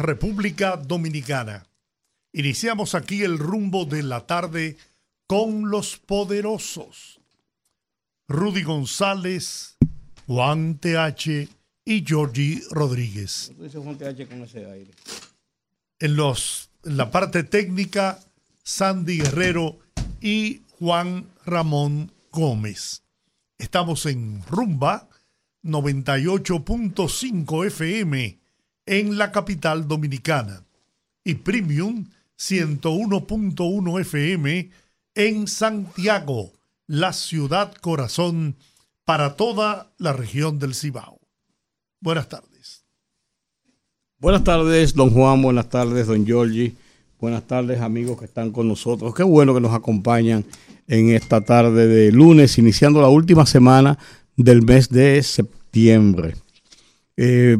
República Dominicana. Iniciamos aquí el rumbo de la tarde con los poderosos. Rudy González, Juan TH y Georgie Rodríguez. En, los, en la parte técnica, Sandy Guerrero y Juan Ramón Gómez. Estamos en Rumba 98.5 FM en la capital dominicana y Premium 101.1 FM en Santiago, la ciudad corazón para toda la región del Cibao. Buenas tardes. Buenas tardes, don Juan, buenas tardes, don Giorgi. Buenas tardes, amigos que están con nosotros. Qué bueno que nos acompañan en esta tarde de lunes, iniciando la última semana del mes de septiembre. Eh,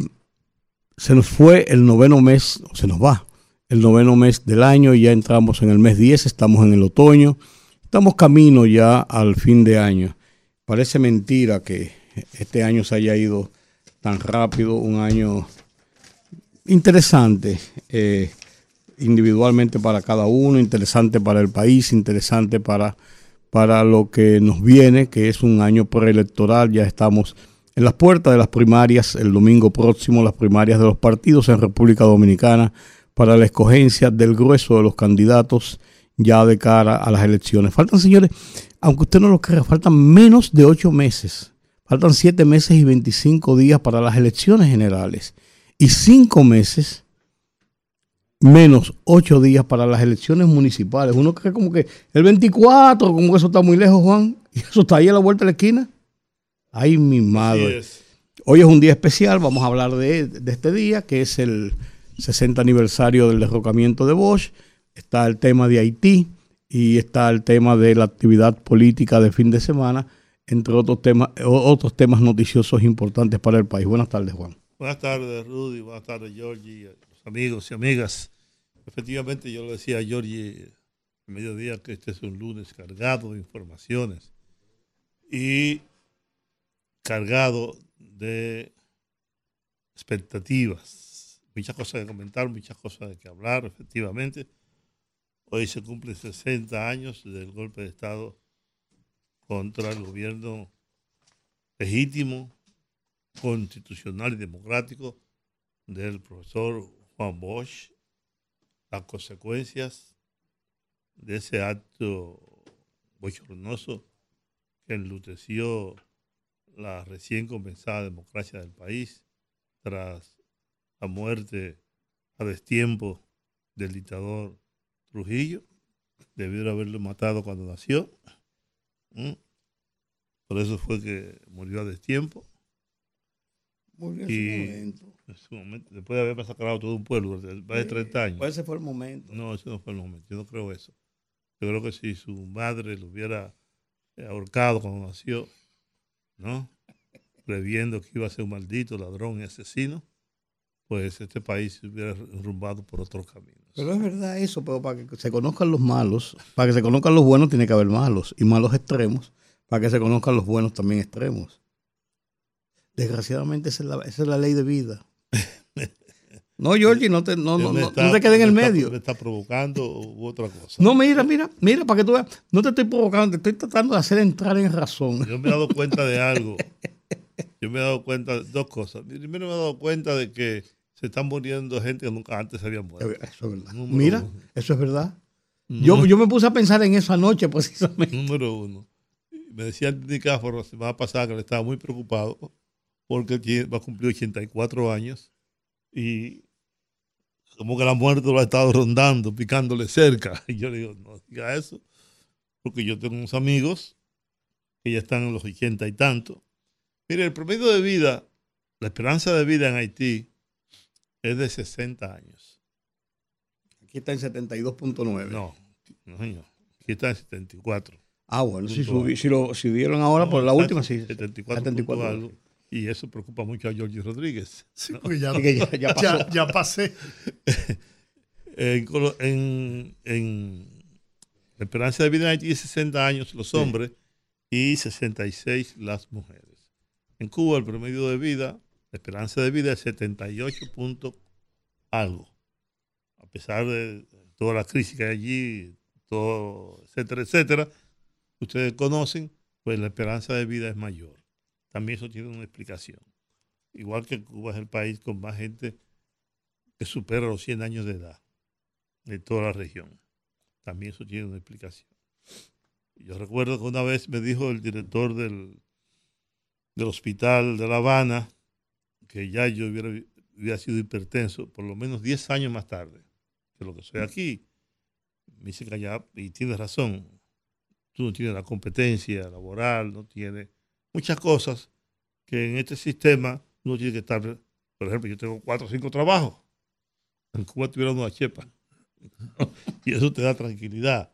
se nos fue el noveno mes, se nos va el noveno mes del año, ya entramos en el mes 10, estamos en el otoño, estamos camino ya al fin de año. Parece mentira que este año se haya ido tan rápido, un año interesante eh, individualmente para cada uno, interesante para el país, interesante para, para lo que nos viene, que es un año preelectoral, ya estamos en las puertas de las primarias, el domingo próximo, las primarias de los partidos en República Dominicana para la escogencia del grueso de los candidatos ya de cara a las elecciones. Faltan, señores, aunque usted no lo crea, faltan menos de ocho meses. Faltan siete meses y veinticinco días para las elecciones generales. Y cinco meses menos ocho días para las elecciones municipales. Uno cree como que el 24, como que eso está muy lejos, Juan, y eso está ahí a la vuelta de la esquina. Ay, mi madre. Hoy es un día especial, vamos a hablar de, este día, que es el 60 aniversario del derrocamiento de Bosch. Está el tema de Haití y está el tema de la actividad política de fin de semana, entre otros temas, otros temas noticiosos importantes para el país. Buenas tardes, Juan. Buenas tardes, Rudy. Buenas tardes, Georgie, los amigos y amigas. Efectivamente, yo le decía a Georgie a mediodía que este es un lunes cargado de informaciones. Y cargado de expectativas. Muchas cosas que comentar, muchas cosas de que hablar, efectivamente. Hoy se cumplen 60 años del golpe de Estado contra el gobierno legítimo, constitucional y democrático del profesor Juan Bosch, las consecuencias de ese acto bochornoso que enluteció la recién comenzada democracia del país tras la muerte a destiempo del dictador Trujillo. Debió haberlo matado cuando nació. Por eso fue que murió a destiempo. Murió en su momento. Después de haber masacrado todo un pueblo, más de 30 años. Ese fue el momento. No, ese no fue el momento. Yo no creo eso. Yo creo que si su madre lo hubiera ahorcado cuando nació, ¿no? Previendo que iba a ser un maldito ladrón y asesino, pues este país se hubiera enrumbado por otros caminos. Pero es verdad eso, pero para que se conozcan los malos, para que se conozcan los buenos tiene que haber malos, y malos extremos, para que se conozcan los buenos también extremos. Desgraciadamente esa es la, esa es la ley de vida. No, Georgie, no te, no, no, no, te quedes en el medio. ¿Me está provocando u otra cosa? No, mira, mira, mira, para que tú veas. No te estoy provocando, te estoy tratando de hacer entrar en razón. Yo me he dado cuenta de algo. Yo me he dado cuenta de dos cosas. Primero me he dado cuenta de que se están muriendo gente que nunca antes se había muerto. Eso es verdad. mira, eso es verdad. Yo, yo, me puse a pensar en eso anoche, precisamente. Número uno. Me decía el Nicáforo la semana pasada que le estaba muy preocupado porque va a cumplir 84 años y como que la muerte lo ha estado rondando, picándole cerca. Y yo le digo, no diga eso, porque yo tengo unos amigos que ya están en los ochenta y tanto. Mire, el promedio de vida, la esperanza de vida en Haití es de 60 años. Aquí está en 72.9. No, no, señor. Aquí está en 74. Ah, bueno, si, si lo subieron ahora por la última, sí. 74. 74 algo. Y eso preocupa mucho a George Rodríguez. Sí, porque ya, ya, ya, pasó. ya, pasé. en, en, la esperanza de vida hay 60 años los hombres y 66 las mujeres. En Cuba el promedio de vida, la esperanza de vida es 78 puntos algo. A pesar de toda la crisis que hay allí, todo, etcétera, etcétera, ustedes conocen, pues la esperanza de vida es mayor. También eso tiene una explicación. Igual que Cuba es el país con más gente que supera los 100 años de edad de toda la región. También eso tiene una explicación. Yo recuerdo que una vez me dijo el director del, del hospital de La Habana que ya yo hubiera, hubiera sido hipertenso por lo menos 10 años más tarde que lo que soy aquí. Me dice que allá, y tiene razón, tú no tienes la competencia laboral, no tienes muchas cosas que en este sistema uno tiene que estar. Por ejemplo, yo tengo cuatro o cinco trabajos. En Cuba tuviera una chepa. y eso te da tranquilidad.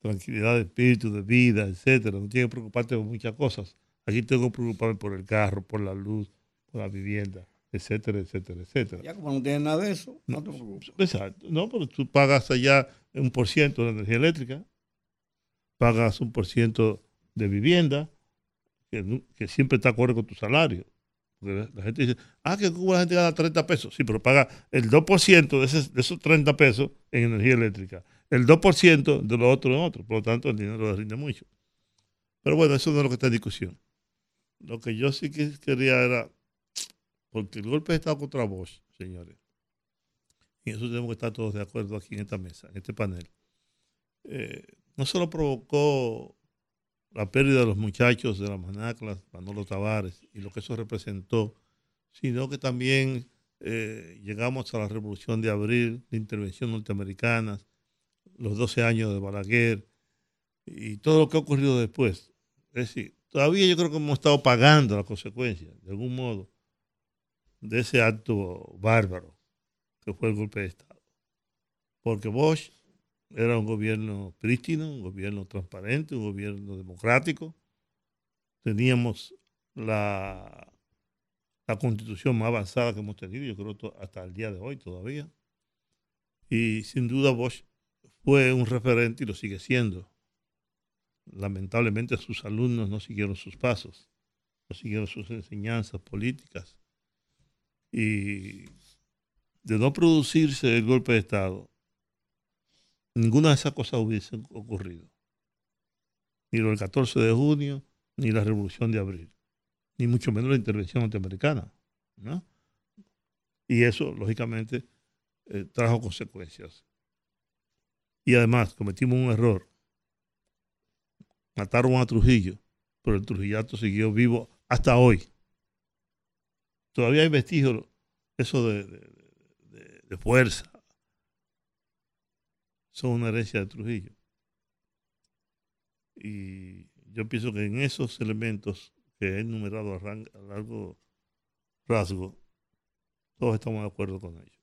Tranquilidad de espíritu, de vida, etcétera. No tienes que preocuparte por muchas cosas. Aquí tengo que preocuparme por el carro, por la luz, por la vivienda, etcétera, etcétera, etcétera. Ya como no tienes nada de eso, no, te preocupes. Exacto. No, pero tú pagas allá un por ciento de energía eléctrica, pagas un por ciento de vivienda, que, siempre está acorde con tu salario. La gente dice, ah, que Cuba la gente gana 30 pesos. Sí, pero paga el 2% de, de esos 30 pesos en energía eléctrica. El 2% de lo otro en otro. Por lo tanto, el dinero le rinde mucho. Pero bueno, eso no es lo que está en discusión. Lo que yo sí quería era, porque el golpe de Estado contra Bosch, señores, y eso tenemos que estar todos de acuerdo aquí en esta mesa, en este panel, eh, no solo provocó la pérdida de los muchachos de la Manacla, Manolo Tavares, y lo que eso representó, sino que también eh, llegamos a la revolución de abril, de intervención norteamericana, los 12 años de Balaguer y todo lo que ha ocurrido después. Es decir, todavía yo creo que hemos estado pagando las consecuencias, de algún modo, de ese acto bárbaro que fue el golpe de Estado. Porque Bosch era un gobierno prístino, un gobierno transparente, un gobierno democrático. Teníamos la, constitución más avanzada que hemos tenido, yo creo hasta el día de hoy todavía. Y sin duda Bosch fue un referente y lo sigue siendo. Lamentablemente sus alumnos no siguieron sus pasos, no siguieron sus enseñanzas políticas. Y de no producirse el golpe de Estado, ninguna de esas cosas hubiese ocurrido. Ni lo del 14 de junio, ni la revolución de abril, ni mucho menos la intervención norteamericana. ¿no? Y eso, lógicamente, eh, trajo consecuencias. Y además, cometimos un error. Mataron a Trujillo, pero el Trujillato siguió vivo hasta hoy. Todavía hay vestigios, eso de, de fuerza, son una herencia de Trujillo. Y yo pienso que en esos elementos que he enumerado a, largo rasgo, todos estamos de acuerdo con ellos.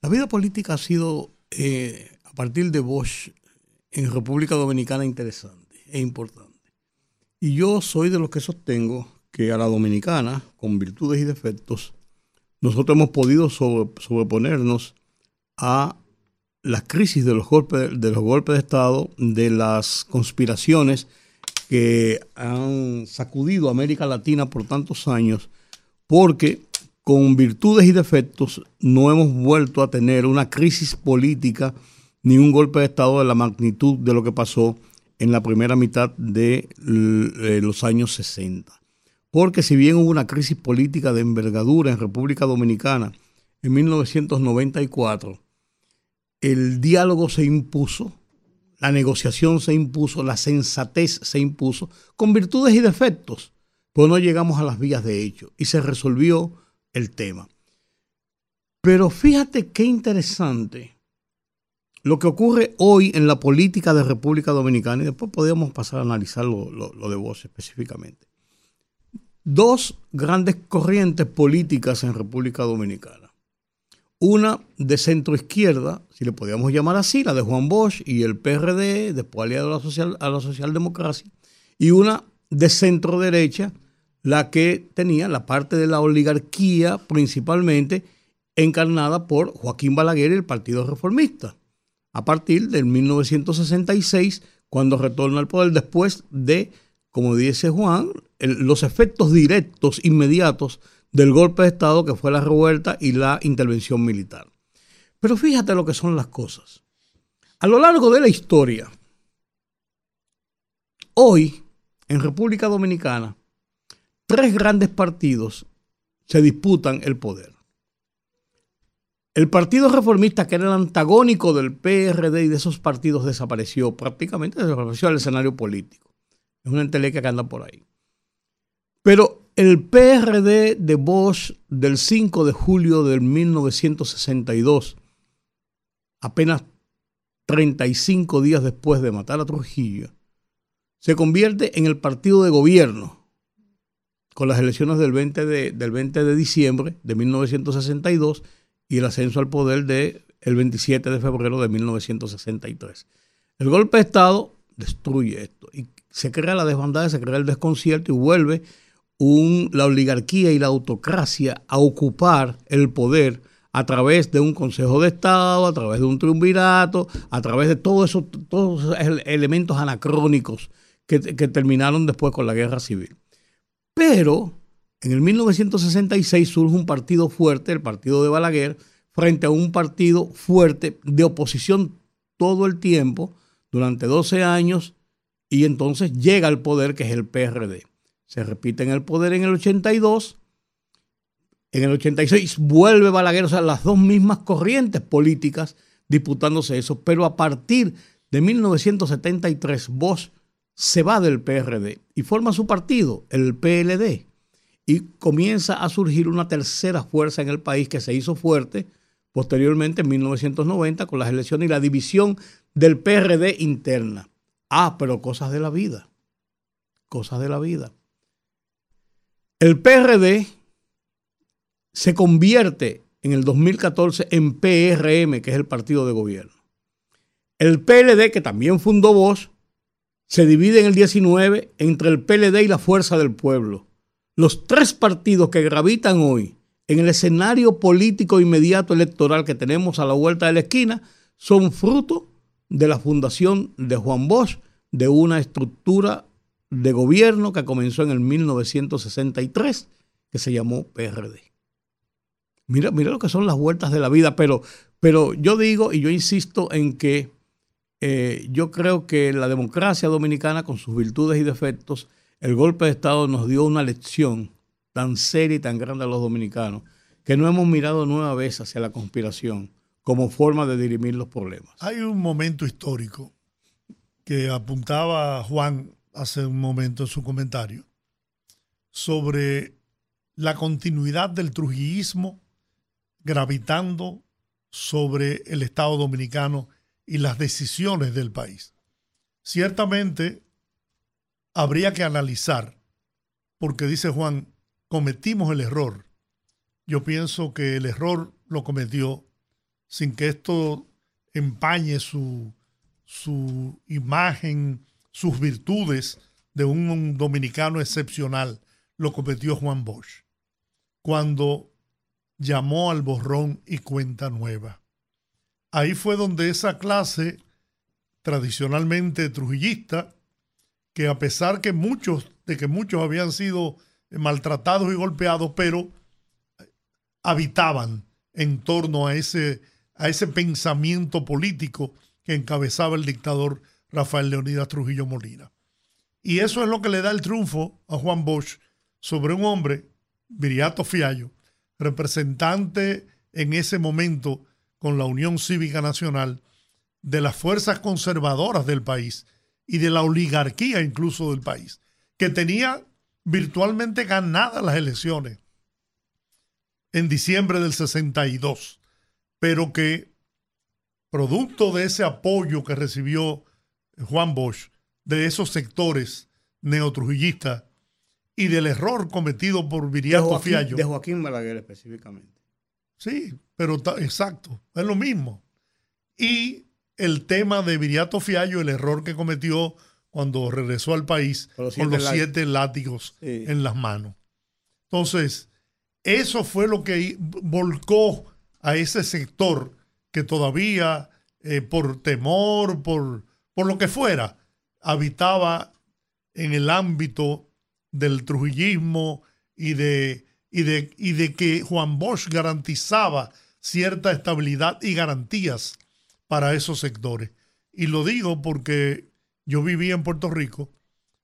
La vida política ha sido, eh, a partir de Bosch, en República Dominicana interesante e importante. Y yo soy de los que sostengo que a la dominicana, con virtudes y defectos, nosotros hemos podido sobreponernos a la crisis de los golpes de los golpes de Estado, de las conspiraciones que han sacudido a América Latina por tantos años, porque con virtudes y defectos no hemos vuelto a tener una crisis política ni un golpe de Estado de la magnitud de lo que pasó en la primera mitad de eh, los años 60. Porque si bien hubo una crisis política de envergadura en República Dominicana en 1994, el diálogo se impuso, la negociación se impuso, la sensatez se impuso, con virtudes y defectos, pues no llegamos a las vías de hecho y se resolvió el tema. Pero fíjate qué interesante lo que ocurre hoy en la política de República Dominicana, y después podemos pasar a analizar lo, lo de vos específicamente. Dos grandes corrientes políticas en República Dominicana. Una de centro izquierda, si le podíamos llamar así, la de Juan Bosch y el PRD, después aliado a la, social, a la socialdemocracia, y una de centro derecha, la que tenía la parte de la oligarquía principalmente encarnada por Joaquín Balaguer y el Partido Reformista, a partir del 1966, cuando retorna al poder después de, como dice Juan, los efectos directos, inmediatos del golpe de Estado que fue la revuelta y la intervención militar. Pero fíjate lo que son las cosas. A lo largo de la historia, hoy en República Dominicana, tres grandes partidos se disputan el poder. El Partido Reformista, que era el antagónico del PRD y de esos partidos, desapareció prácticamente, desapareció del escenario político. Es una entelequia que anda por ahí. Pero el PRD de Bosch del 5 de julio de 1962, apenas 35 días después de matar a Trujillo, se convierte en el partido de gobierno con las elecciones del 20 de, del 20 de diciembre de 1962 y el ascenso al poder del el 27 de febrero de 1963. El golpe de Estado destruye esto y se crea la desbandada, se crea el desconcierto y vuelve la oligarquía y la autocracia a ocupar el poder a través de un Consejo de Estado, a través de un triunvirato, a través de todos esos elementos anacrónicos que, que terminaron después con la guerra civil. Pero en el 1966 surge un partido fuerte, el partido de Balaguer, frente a un partido fuerte de oposición todo el tiempo, durante 12 años, y entonces llega al poder que es el PRD se repite en el poder en el 82, en el 86 vuelve Balaguer, o sea, las dos mismas corrientes políticas disputándose eso, pero a partir de 1973 Bosch se va del PRD y forma su partido, el PLD, y comienza a surgir una tercera fuerza en el país que se hizo fuerte posteriormente en 1990 con las elecciones y la división del PRD interna. Ah, pero cosas de la vida, cosas de la vida. El PRD se convierte en el 2014 en PRM, que es el partido de gobierno. El PLD, que también fundó Voz, se divide en el 19 entre el PLD y la Fuerza del Pueblo. Los tres partidos que gravitan hoy en el escenario político inmediato electoral que tenemos a la vuelta de la esquina son fruto de la fundación de Juan Bosch, de una estructura de gobierno que comenzó en el 1963, que se llamó PRD. Mira, mira lo que son las vueltas de la vida, pero, pero yo digo y yo insisto en que eh, yo creo que la democracia dominicana, con sus virtudes y defectos, el golpe de Estado nos dio una lección tan seria y tan grande a los dominicanos que no hemos mirado nueva vez hacia la conspiración como forma de dirimir los problemas. Hay un momento histórico que apuntaba Juan hace un momento en su comentario sobre la continuidad del trujillismo gravitando sobre el Estado dominicano y las decisiones del país. Ciertamente habría que analizar, porque dice Juan, cometimos el error. Yo pienso que el error lo cometió sin que esto empañe su, su imagen sus virtudes de un dominicano excepcional lo cometió Juan Bosch cuando llamó al borrón y cuenta nueva. Ahí fue donde esa clase tradicionalmente trujillista, que a pesar que muchos, de que muchos habían sido maltratados y golpeados, pero habitaban en torno a ese, a ese pensamiento político que encabezaba el dictador Rafael Leonidas Trujillo Molina. Y eso es lo que le da el triunfo a Juan Bosch sobre un hombre, Viriato Fiallo, representante en ese momento con la Unión Cívica Nacional de las fuerzas conservadoras del país y de la oligarquía incluso del país, que tenía virtualmente ganadas las elecciones en diciembre del 62, pero que producto de ese apoyo que recibió Juan Bosch de esos sectores neotrujillistas y del error cometido por Viriato Fiallo. De Joaquín Balaguer específicamente. Sí, pero exacto, es lo mismo. Y el tema de Viriato Fiallo, el error que cometió cuando regresó al país con los siete látigos en las manos. Entonces, eso fue lo que volcó a ese sector que todavía, eh, por temor, por, por lo que fuera, habitaba en el ámbito del trujillismo y de, y de, y de que Juan Bosch garantizaba cierta estabilidad y garantías para esos sectores. Y lo digo porque yo vivía en Puerto Rico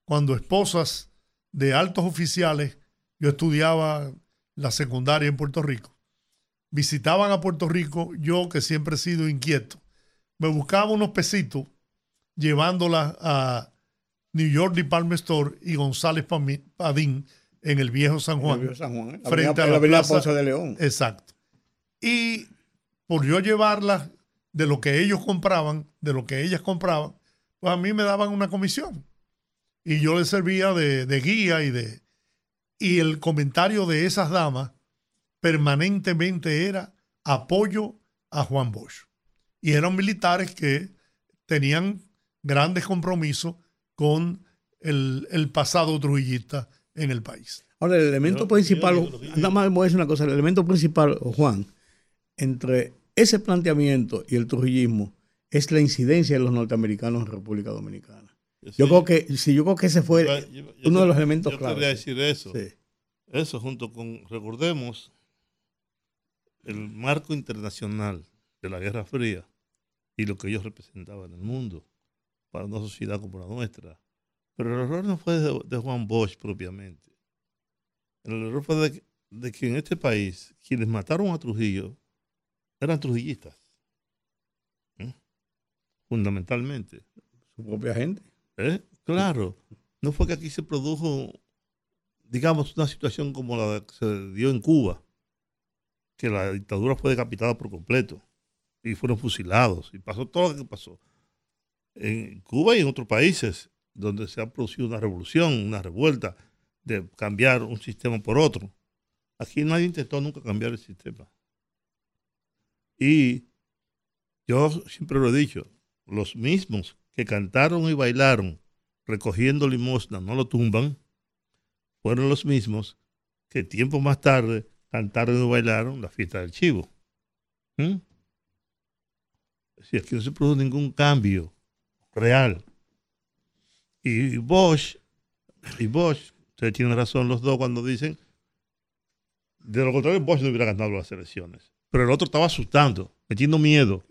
cuando esposas de altos oficiales, yo estudiaba la secundaria en Puerto Rico, visitaban a Puerto Rico, yo que siempre he sido inquieto, me buscaba unos pesitos llevándolas a New York Department Store y González Padín en el viejo San Juan, ¿eh? frente a la, plaza de León. Exacto. Y por yo llevarlas de lo que ellos compraban, de lo que ellas compraban, pues a mí me daban una comisión. Y yo les servía de, guía y de... Y el comentario de esas damas permanentemente era apoyo a Juan Bosch. Y eran militares que tenían grandes compromisos con el, pasado trujillista en el país. Ahora, el elemento principal, nada más voy a decir una cosa, el elemento principal, Juan, entre ese planteamiento y el trujillismo es la incidencia de los norteamericanos en República Dominicana. Yo creo que si yo creo que ese fue uno de los elementos claves. Yo quería decir eso. Eso junto con recordemos el marco internacional de la Guerra Fría y lo que ellos representaban en el mundo para una sociedad como la nuestra. Pero el error no fue de, Juan Bosch propiamente. El error fue de, de que en este país quienes mataron a Trujillo eran trujillistas fundamentalmente. Su propia gente. ¿Eh? Claro. No fue que aquí se produjo, digamos, una situación como la que se dio en Cuba, que la dictadura fue decapitada por completo y fueron fusilados y pasó todo lo que pasó. En Cuba y en otros países donde se ha producido una revolución, una revuelta de cambiar un sistema por otro. Aquí nadie intentó nunca cambiar el sistema. Y yo siempre lo he dicho, los mismos que cantaron y bailaron recogiendo limosna no lo tumban, fueron los mismos que tiempo más tarde cantaron y bailaron la fiesta del chivo. ¿Mm? Si aquí no se produjo ningún cambio real. Y Bosch, y Bosch, ustedes tienen razón los dos cuando dicen, de lo contrario, Bosch no hubiera ganado las elecciones. Pero el otro estaba asustando metiendo miedo.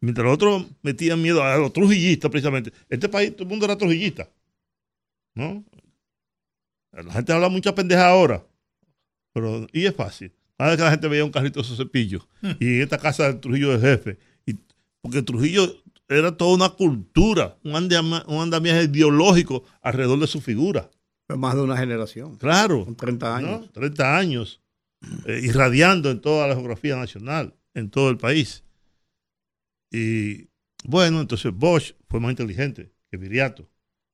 Mientras los otros metían miedo a los trujillistas, precisamente. Este país, todo el mundo era trujillista. ¿No? La gente habla mucha pendeja ahora. Pero, y es fácil. Vez que la gente veía un carrito de esos cepillos. Hmm. Y en esta casa del Trujillo de jefe. Y, porque Trujillo era toda una cultura, un, un andamiaje ideológico alrededor de su figura. Más de una generación. Claro. 30 años. 30 años. Eh, irradiando en toda la geografía nacional, en todo el país. Y bueno, entonces Bosch fue más inteligente que Viriato.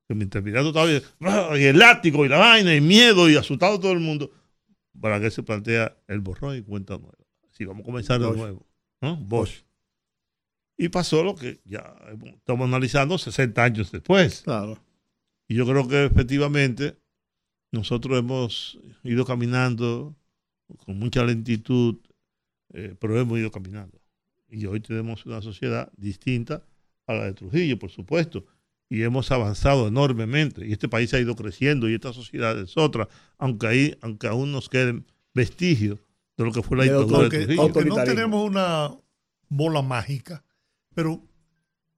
Que mientras Viriato estaba ¡ah! y el látigo y la vaina y miedo y asustado todo el mundo, para que se plantea el borrón y cuenta nueva. Así vamos a comenzar de nuevo. ¿no? Bosch. Y pasó lo que ya estamos analizando 60 años después. Claro. Y yo creo que efectivamente nosotros hemos ido caminando con mucha lentitud, eh, pero hemos ido caminando. Y hoy tenemos una sociedad distinta a la de Trujillo, por supuesto. Y hemos avanzado enormemente. Y este país ha ido creciendo y esta sociedad es otra, aunque, ahí, aunque aún nos queden vestigios de lo que fue la dictadura de Trujillo. no tenemos una bola mágica, pero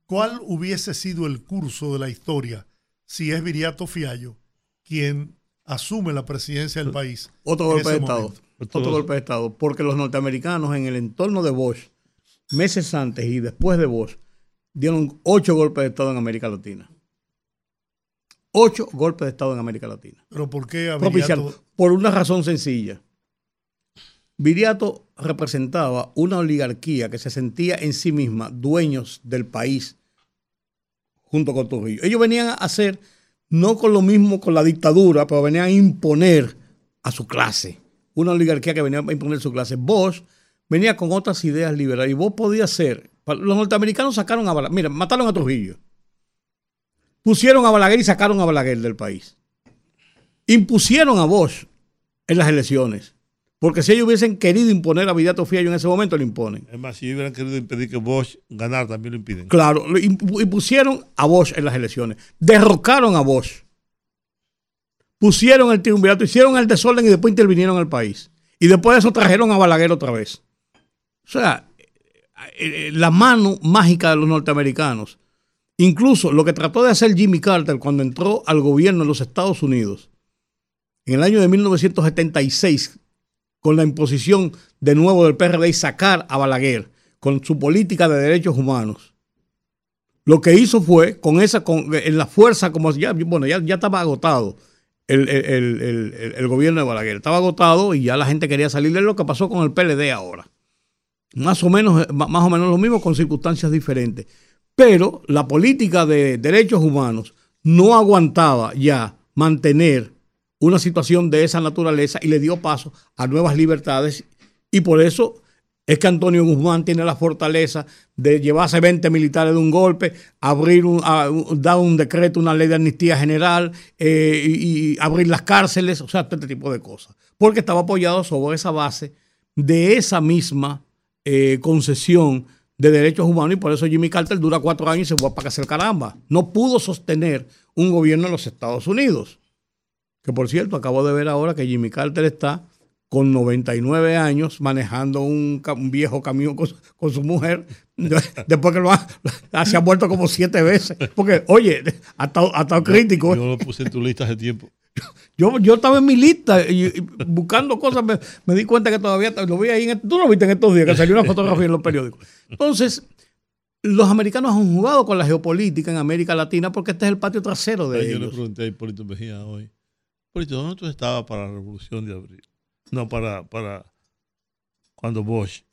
¿cuál hubiese sido el curso de la historia si es Viriato Fiallo quien asume la presidencia del país? Otro golpe de Estado. Otro golpe de Estado. Porque los norteamericanos en el entorno de Bosch meses antes y después de vos, dieron ocho golpes de Estado en América Latina. Ocho golpes de Estado en América Latina. ¿Pero por qué Por una razón sencilla. Viriato representaba una oligarquía que se sentía en sí misma dueños del país junto con Trujillo. Ellos venían a hacer, no con lo mismo con la dictadura, pero venían a imponer a su clase. Una oligarquía que venía a imponer su clase. Vos venía con otras ideas liberales. Y vos podías ser. Los norteamericanos sacaron a Balaguer. Mira, mataron a Trujillo. Pusieron a Balaguer y sacaron a Balaguer del país. Impusieron a Bosch en las elecciones. Porque si ellos hubiesen querido imponer a Vidato Fiallo en ese momento, lo imponen. Es más, si ellos hubieran querido impedir que Bosch ganara, también lo impiden. Claro, impusieron a Bosch en las elecciones. Derrocaron a Bosch. Pusieron el triunvirato, hicieron el desorden y después intervinieron el país. Y después de eso trajeron a Balaguer otra vez. O sea, eh, eh, la mano mágica de los norteamericanos. Incluso lo que trató de hacer Jimmy Carter cuando entró al gobierno de los Estados Unidos en el año de 1976 con la imposición de nuevo del PRD y sacar a Balaguer con su política de derechos humanos. Lo que hizo fue, con esa, con, en la fuerza, como ya, bueno, ya, ya estaba agotado el, el, gobierno de Balaguer, estaba agotado y ya la gente quería salir de lo que pasó con el PLD ahora. Más o menos, más o menos lo mismo con circunstancias diferentes. Pero la política de derechos humanos no aguantaba ya mantener una situación de esa naturaleza y le dio paso a nuevas libertades. Y por eso es que Antonio Guzmán tiene la fortaleza de llevarse 20 militares de un golpe, abrir un, dar un decreto, una ley de amnistía general eh, y, abrir las cárceles, o sea, todo este tipo de cosas. Porque estaba apoyado sobre esa base de esa misma eh, concesión de derechos humanos y por eso Jimmy Carter dura cuatro años y se fue para hacer caramba. No pudo sostener un gobierno en los Estados Unidos. Que por cierto, acabo de ver ahora que Jimmy Carter está con 99 años manejando un, viejo camión con, su mujer, después que lo ha, se ha muerto como siete veces. Porque, oye, ha estado, crítico. Yo, lo puse en tu lista hace tiempo. Yo, yo estaba en mi lista y, buscando cosas, me, di cuenta que todavía lo vi ahí. En, tú lo viste en estos días, que salió una fotografía en los periódicos. Entonces, los americanos han jugado con la geopolítica en América Latina porque este es el patio trasero de ellos. Yo le pregunté a Hipólito Mejía hoy ¿dónde tú estabas para la revolución de abril? No, para, para cuando Bosch,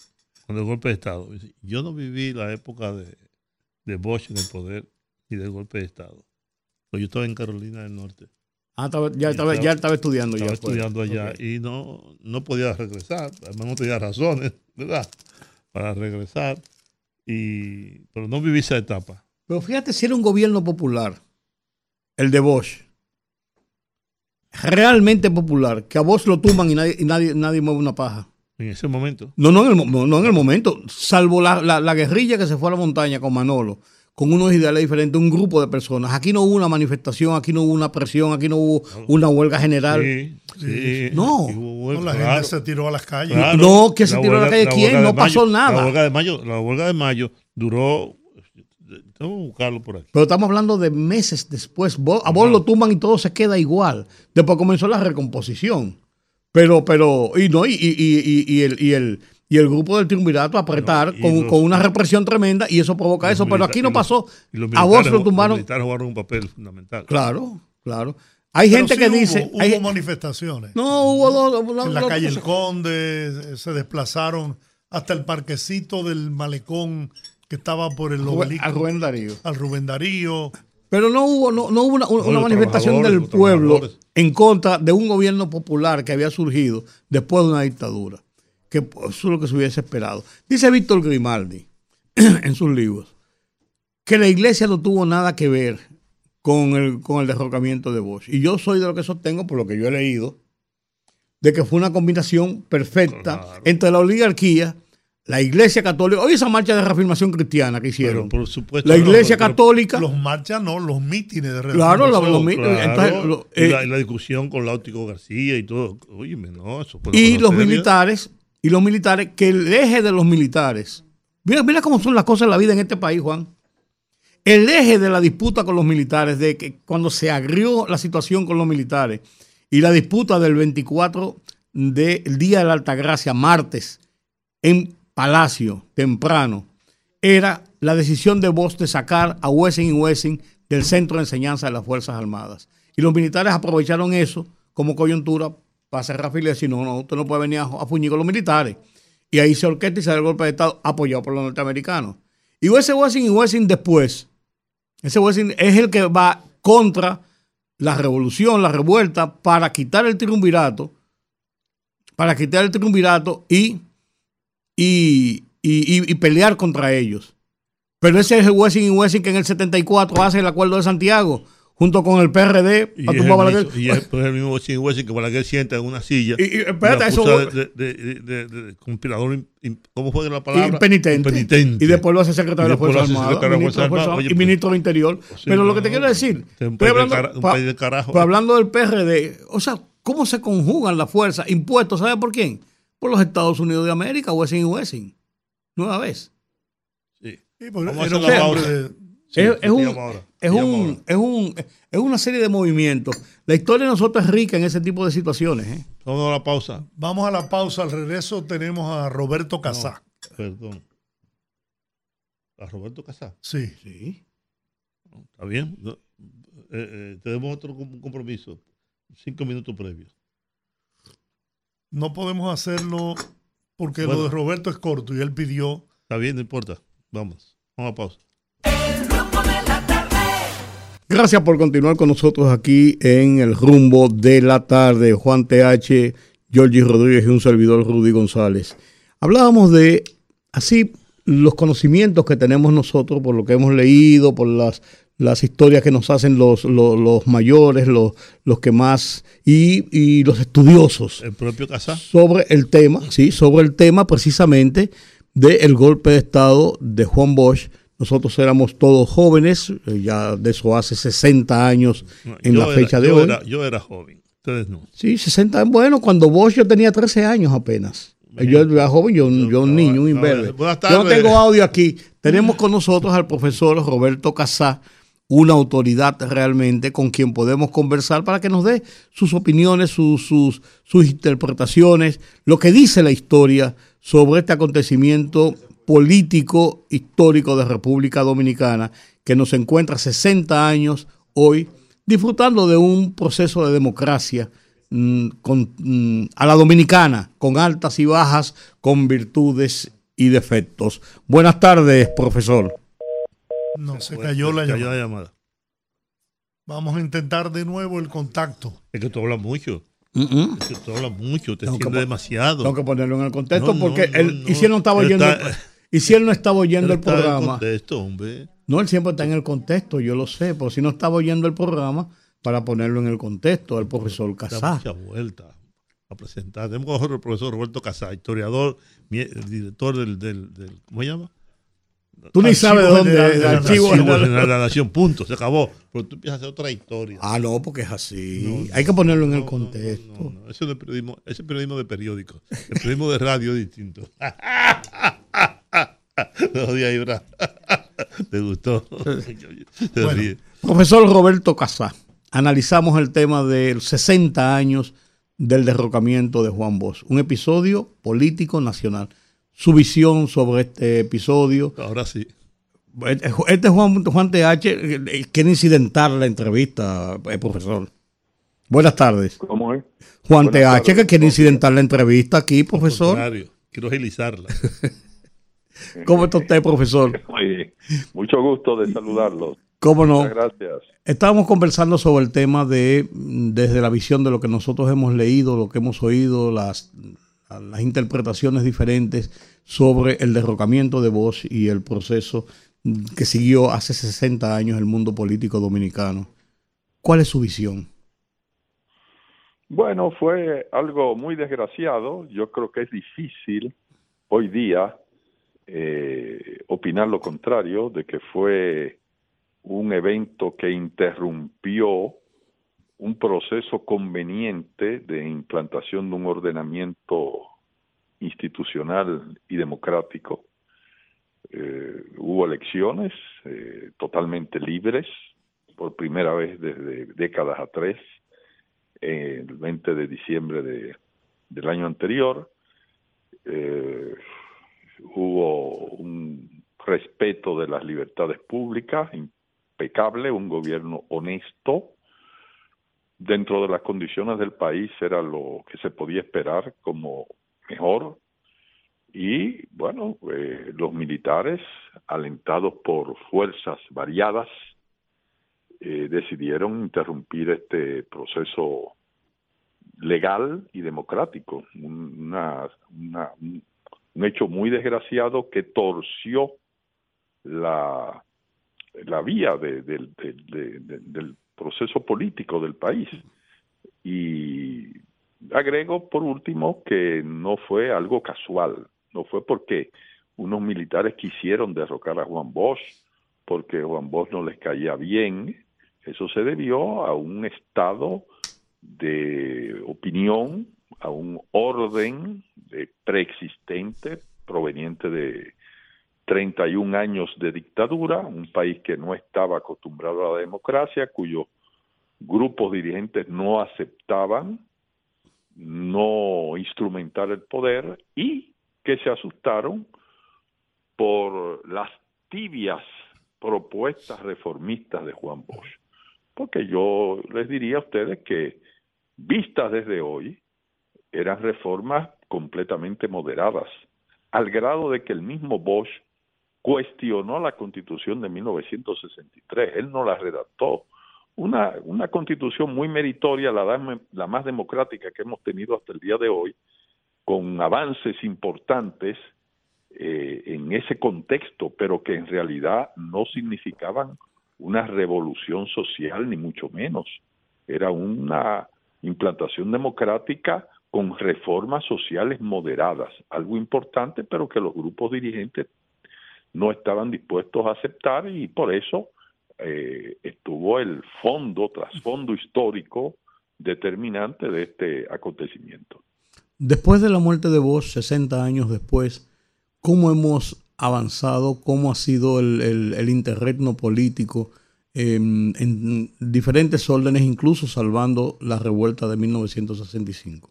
cuando el golpe de Estado. Yo no viví la época de, de Bosch en el poder y del golpe de Estado. Pues yo estaba en Carolina del Norte. Ah, ya, estaba, ya estaba estudiando estaba ya. estudiando allá y no, no podía regresar. Además no tenía razones, ¿verdad? Para regresar. Y, pero no viví esa etapa. Pero fíjate si era un gobierno popular, el de Bosch realmente popular, que a vos lo tumban y nadie, nadie, nadie mueve una paja. En ese momento. No, no en el, no, en el momento. Salvo la, la, guerrilla que se fue a la montaña con Manolo, con unos ideales diferentes, un grupo de personas. Aquí no hubo una manifestación, aquí no hubo una presión, aquí no hubo una huelga general. Sí, sí. No. la gente se tiró a las calles. no, que se tiró a la calle. ¿Quién? No pasó nada. La huelga de mayo, la huelga de mayo duró Vamos a buscarlo por aquí. Pero estamos hablando de meses después. a vos lo tumban y todo se queda igual. Después comenzó la recomposición. Pero, pero, y no, y, el, y el y el grupo del triunvirato a apretar con, una represión tremenda y eso provoca eso. Pero aquí no pasó. a vos lo tumbaron. Los militares jugaron un papel fundamental. Claro, claro. Hay gente que dice. Hubo hay, manifestaciones. No, hubo dos. En la calle El Conde se desplazaron hasta el parquecito del malecón que estaba por el obelisco. Al Rubén Darío. Al Rubén Darío. Pero no hubo, no, hubo una, manifestación del pueblo en contra de un gobierno popular que había surgido después de una dictadura. Que eso es lo que se hubiese esperado. Dice Víctor Grimaldi en sus libros que la iglesia no tuvo nada que ver con el, con el derrocamiento de Bosch. Y yo soy de lo que sostengo, por lo que yo he leído, de que fue una combinación perfecta entre la oligarquía la Iglesia Católica, oye esa marcha de reafirmación cristiana que hicieron. por supuesto. La Iglesia Católica. Los marchas no, los mítines de Claro, los, mítines. Eh, y, la, discusión con Láutico García y todo. Óyeme, no, eso fue Y los militares, y los militares, que el eje de los militares. Mira, mira cómo son las cosas en la vida en este país, Juan. El eje de la disputa con los militares, de que cuando se agrió la situación con los militares y la disputa del 24 del Día de la Altagracia, martes, en Palacio, temprano, era la decisión de Vos de sacar a Wessing y Wessing del centro de enseñanza de las Fuerzas Armadas. Y los militares aprovecharon eso como coyuntura para cerrar filas y decir, no, no, usted no puede venir a, a los militares. Y ahí se orquesta y se da el golpe de Estado apoyado por los norteamericanos. Y ese Wessing y Wessing después, ese Wessing es el que va contra la revolución, la revuelta, para quitar el triunvirato, para quitar el triunvirato y y, y, y, pelear contra ellos. Pero ese es el Wessing y Wessing que en el 74 hace el acuerdo de Santiago junto con el PRD y, es el, Balaguer. y es, el mismo Wessing Wessing que Balaguer sienta en una silla y, y espérate, eso de, de, de, de, conspirador ¿cómo fue la palabra? impenitente, impenitente. y después lo hace secretario de la Fuerza Armada ministro, Armada, y ministro del Interior pues, pero lo que te quiero decir un país, hablando, de, cara, un país de carajo pero hablando del PRD o sea ¿cómo se conjugan las fuerzas impuestos ¿sabe por quién? Por los Estados Unidos de América Wessing y Wessing nueva vez sí, sí porque Vamos a hacer la pausa Sí, es, es, un, es, un, es, un, es, una serie de movimientos. La historia de nosotros es rica en ese tipo de situaciones. ¿eh? Vamos a la pausa. Vamos a la pausa. Al regreso tenemos a Roberto Casá. No, perdón. ¿A Roberto Casá? Sí. Sí. Está bien. Eh, eh, tenemos otro compromiso. Cinco minutos previos. No podemos hacerlo porque bueno, lo de Roberto es corto y él pidió. Está bien, no importa. Vamos. Vamos a pausa. Gracias por continuar con nosotros aquí en el rumbo de la tarde. Juan TH, Georgie Rodríguez y un servidor Rudy González. Hablábamos de así los conocimientos que tenemos nosotros por lo que hemos leído, por las, las historias que nos hacen los, los, los mayores, los, los que más, y, y, los estudiosos. El propio Casá. Sobre el tema, sí, sobre el tema precisamente del golpe de Estado de Juan Bosch nosotros éramos todos jóvenes, eh, ya de eso hace 60 años en yo la fecha de hoy. Era, yo era joven, ustedes no. Sí, 60, bueno, cuando vos yo tenía 13 años apenas. Yo era joven, yo, yo, yo un niño, un imberbe. Yo no tengo audio aquí. Tenemos con nosotros al profesor Roberto Casá, una autoridad realmente con quien podemos conversar para que nos dé sus opiniones, sus, sus, interpretaciones, lo que dice la historia sobre este acontecimiento político histórico de República Dominicana que nos encuentra 60 años hoy disfrutando de un proceso de democracia con, mmm, a la dominicana, con altas y bajas, con virtudes y defectos. Buenas tardes, profesor. No, se cayó, la, cayó llamada. la llamada. Vamos a intentar de nuevo el contacto. Es que tú hablas mucho. Uh -uh. Es que tú hablas mucho, te pon- demasiado. Tengo que ponerlo en el contexto No, porque no, él, no, y si él no estaba oyendo, está- y si él no estaba oyendo Él el está en programa, contexto, hombre. no, él siempre está en el contexto, yo lo sé, pero si no estaba oyendo el programa, para ponerlo en el contexto, el profesor Casá. mucha vuelta a presentar. Tenemos con al profesor Roberto Casá, historiador, director del, del, del- ¿cómo se llama? Tú ni sabes de dónde es de la archivo de la Nación, punto, se acabó. Pero tú empiezas a hacer otra historia. Ah, no, porque es así. No, Hay que ponerlo en no, el contexto. no, no, no. Eso no es periodismo, ese es periodismo de periódico. El periodismo de radio es distinto. No, de ahí, bra. ¿Te gustó? Te Bueno. Profesor Roberto Casá, analizamos el tema de los 60 años del derrocamiento de Juan Bosch, un episodio político nacional. Su visión sobre este episodio. Ahora sí. Este este Juan, Juan TH eh, quiere incidentar la entrevista, eh, profesor. Buenas tardes. ¿Cómo es? Juan Buenas TH, que quiere incidentar la entrevista aquí, profesor. Contrario, quiero agilizarla. ¿Cómo está usted, profesor? Oye, mucho gusto de saludarlos. ¿Cómo no? Muchas gracias. Estábamos conversando sobre el tema de, desde la visión de lo que nosotros hemos leído, lo que hemos oído, las, las interpretaciones diferentes sobre el derrocamiento de Bosch y el proceso que siguió hace 60 años el mundo político dominicano. ¿Cuál es su visión? Bueno, fue algo muy desgraciado. Yo creo que es difícil hoy día eh, opinar lo contrario, de que fue un evento que interrumpió un proceso conveniente de implantación de un ordenamiento institucional y democrático. Eh, hubo elecciones eh, totalmente libres por primera vez desde décadas atrás, eh, el 20 de diciembre de, del año anterior. Eh, hubo un respeto de las libertades públicas impecable, un gobierno honesto. Dentro de las condiciones del país era lo que se podía esperar como mejor. Y bueno, eh, los militares, alentados por fuerzas variadas, eh, decidieron interrumpir este proceso legal y democrático, una, una, un hecho muy desgraciado que torció la, la vía del proceso político del país. Y agrego por último que no fue algo casual, no fue porque unos militares quisieron derrocar a Juan Bosch, porque Juan Bosch no les caía bien, eso se debió a un estado de opinión, a un orden de preexistente proveniente de 31 años de dictadura, un país que no estaba acostumbrado a la democracia, cuyos grupos dirigentes no aceptaban no instrumentar el poder y que se asustaron por las tibias propuestas reformistas de Juan Bosch. Porque yo les diría a ustedes que, vistas desde hoy, eran reformas completamente moderadas, al grado de que el mismo Bosch cuestionó la constitución de 1963, él no la redactó. Una, una constitución muy meritoria, la, la más democrática que hemos tenido hasta el día de hoy, con avances importantes eh, en ese contexto, pero que en realidad no significaban una revolución social, ni mucho menos. Era una implantación democrática con reformas sociales moderadas, algo importante, pero que los grupos dirigentes no estaban dispuestos a aceptar y por eso eh, estuvo el fondo, trasfondo histórico determinante de este acontecimiento. Después de la muerte de Bosch, 60 años después, ¿cómo hemos avanzado? ¿Cómo ha sido el, el, interregno político em, en diferentes órdenes, incluso salvando la revuelta de 1965?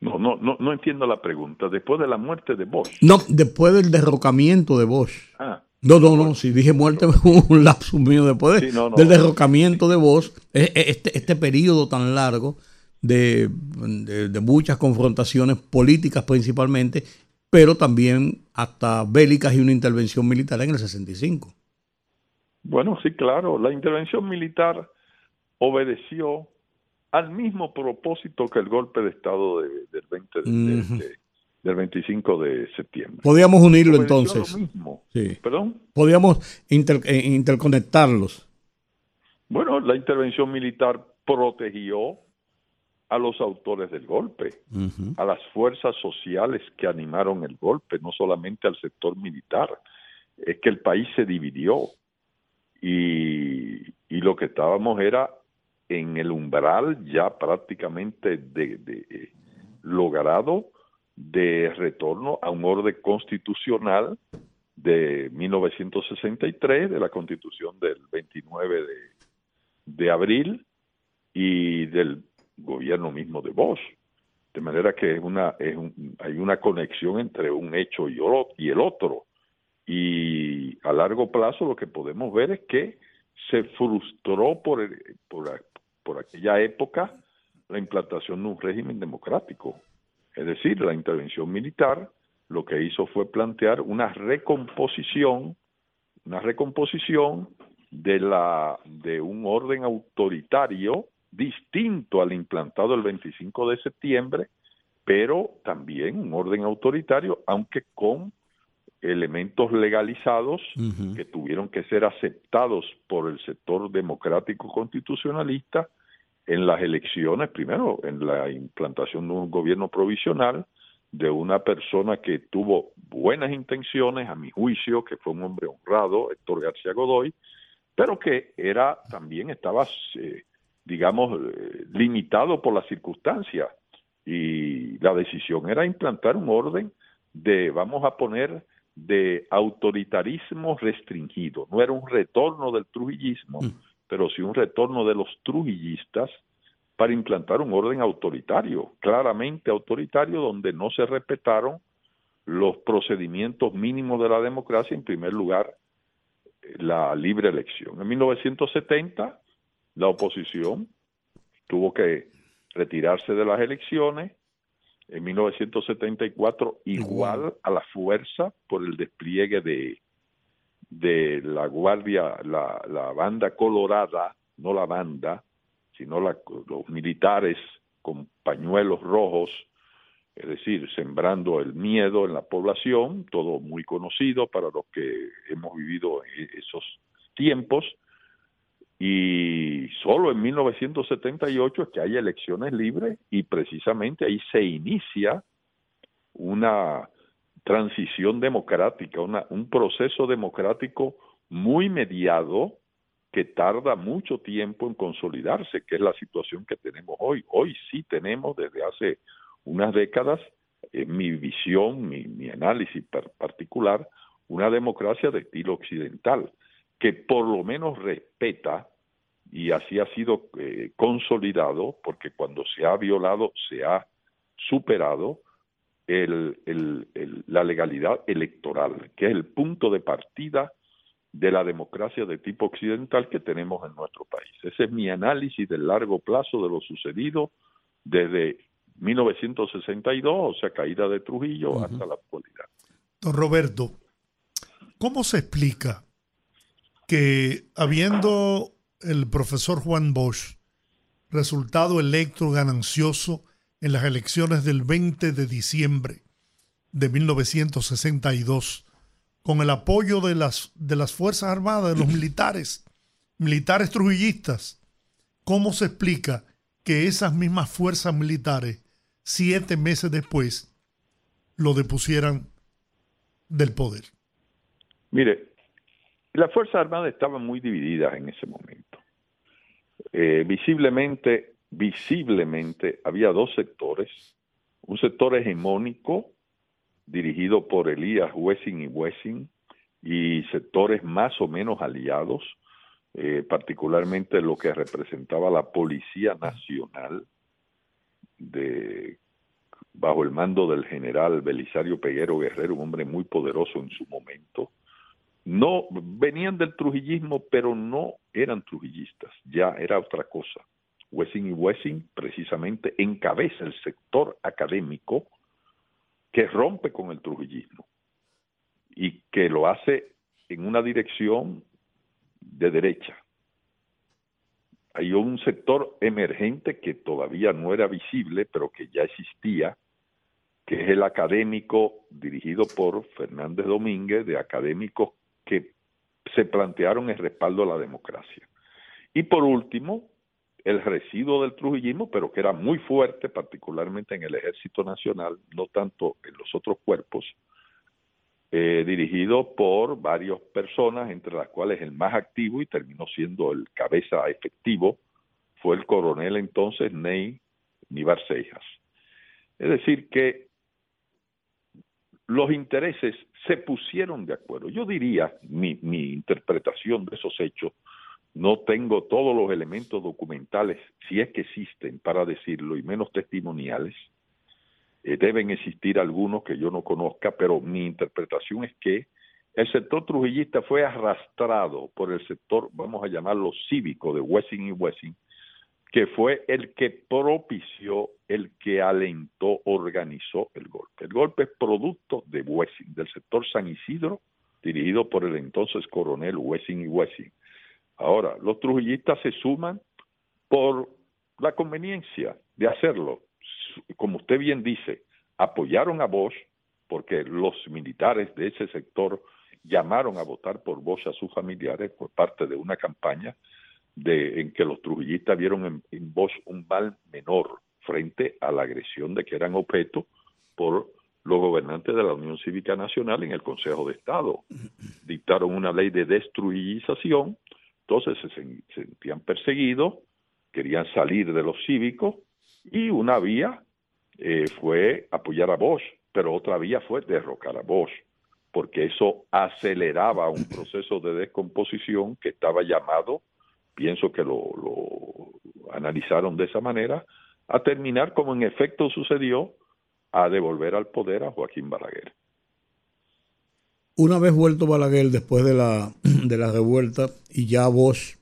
No, no, no, no entiendo la pregunta. Después de la muerte de Bosch. No, después del derrocamiento de Bosch. Ah. No, no, no, si dije muerte un lapsus mío después del derrocamiento de Bosch, e, e, este, este periodo tan largo de, de, muchas confrontaciones políticas principalmente, pero también hasta bélicas y una intervención militar en el 65. Bueno, sí, claro, la intervención militar obedeció al mismo propósito que el golpe de Estado del, 20, del 25 de septiembre. Podríamos unirlo entonces. Sí. ¿Perdón? Podríamos eh, interconectarlos. Bueno, la intervención militar protegió a los autores del golpe, a las fuerzas sociales que animaron el golpe, no solamente al sector militar. Es que el país se dividió y, y lo que estábamos era en el umbral ya prácticamente de, eh, logrado de retorno a un orden constitucional de 1963, de la constitución del 29 de, de abril y del gobierno mismo de Bosch. De manera que es una, es hay una conexión entre un hecho y, y el otro. Y a largo plazo lo que podemos ver es que se frustró por, por, por aquella época la implantación de un régimen democrático. Es decir, la intervención militar lo que hizo fue plantear una recomposición, una recomposición de la de un orden autoritario distinto al implantado el 25 de septiembre, pero también un orden autoritario, aunque con elementos legalizados que tuvieron que ser aceptados por el sector democrático constitucionalista en las elecciones, primero en la implantación de un gobierno provisional de una persona que tuvo buenas intenciones, a mi juicio, que fue un hombre honrado, Héctor García Godoy, pero que era también estaba, eh, digamos, eh, limitado por las circunstancias. Y la decisión era implantar un orden de, vamos a poner, de autoritarismo restringido. No era un retorno del trujillismo, mm pero sí un retorno de los trujillistas para implantar un orden autoritario, claramente autoritario, donde no se respetaron los procedimientos mínimos de la democracia, en primer lugar, la libre elección. En 1970, la oposición tuvo que retirarse de las elecciones, en 1974 igual a la fuerza por el despliegue de de la guardia, la, banda colorada, no la banda, sino la, los militares con pañuelos rojos es decir, sembrando el miedo en la población, todo muy conocido para los que hemos vivido esos tiempos, y solo en 1978 es que hay elecciones libres y precisamente ahí se inicia una transición democrática, un proceso democrático muy mediado que tarda mucho tiempo en consolidarse, que es la situación que tenemos hoy. Hoy sí tenemos desde hace unas décadas, en mi visión, mi, análisis particular, una democracia de estilo occidental, que por lo menos respeta, y así ha sido eh, consolidado, porque cuando se ha violado, se ha superado la legalidad electoral, que es el punto de partida de la democracia de tipo occidental que tenemos en nuestro país. Ese es mi análisis del largo plazo de lo sucedido desde 1962, o sea, caída de Trujillo, hasta la actualidad. Don Roberto, ¿cómo se explica que habiendo el profesor Juan Bosch resultado electo ganancioso en las elecciones del 20 de diciembre de 1962, con el apoyo de las, de las Fuerzas Armadas, de los militares, militares trujillistas, ¿cómo se explica que esas mismas fuerzas militares siete meses después lo depusieran del poder. Mire, las Fuerzas Armadas estaban muy divididas en ese momento. Eh, visiblemente, visiblemente había dos sectores, un sector hegemónico dirigido por Elías Wessing y Wessing y sectores más o menos aliados, eh, particularmente lo que representaba la Policía Nacional, de bajo el mando del general Belisario Peguero Guerrero, un hombre muy poderoso en su momento. No venían del trujillismo, pero no eran trujillistas, ya era otra cosa. Wessing y Wessing precisamente encabeza el sector académico que rompe con el trujillismo y que lo hace en una dirección de derecha, hay un sector emergente que todavía no era visible, pero que ya existía, que es el académico dirigido por Fernández Domínguez, de académicos que se plantearon el respaldo a la democracia. Y por último, el residuo del trujillismo, pero que era muy fuerte, particularmente en el Ejército Nacional, no tanto en los otros cuerpos, eh, dirigido por varias personas, entre las cuales el más activo y terminó siendo el cabeza efectivo, fue el coronel entonces Ney Nibar. Es decir, que los intereses se pusieron de acuerdo. Yo diría, mi, mi interpretación de esos hechos, no tengo todos los elementos documentales, si es que existen, para decirlo, y menos testimoniales, eh, deben existir algunos que yo no conozca, pero mi interpretación es que el sector trujillista fue arrastrado por el sector, vamos a llamarlo cívico, de Wessing y Wessing, que fue el que propició, el que alentó, organizó el golpe. El golpe es producto de Wessing, del sector San Isidro, dirigido por el entonces coronel Wessing y Wessing. Ahora, los trujillistas se suman por la conveniencia de hacerlo, como usted bien dice, apoyaron a Bosch porque los militares de ese sector llamaron a votar por Bosch a sus familiares por parte de una campaña de, en que los trujillistas vieron en, en Bosch un mal menor frente a la agresión de que eran objeto por los gobernantes de la Unión Cívica Nacional en el Consejo de Estado. Dictaron una ley de destruyización, entonces se sentían perseguidos, querían salir de los cívicos y una vía eh, fue apoyar a Bosch, pero otra vía fue derrocar a Bosch, porque eso aceleraba un proceso de descomposición que estaba llamado, pienso que lo, lo analizaron de esa manera, a terminar como en efecto sucedió, a devolver al poder a Joaquín Balaguer. Una vez vuelto Balaguer después de la, de la revuelta y ya Bosch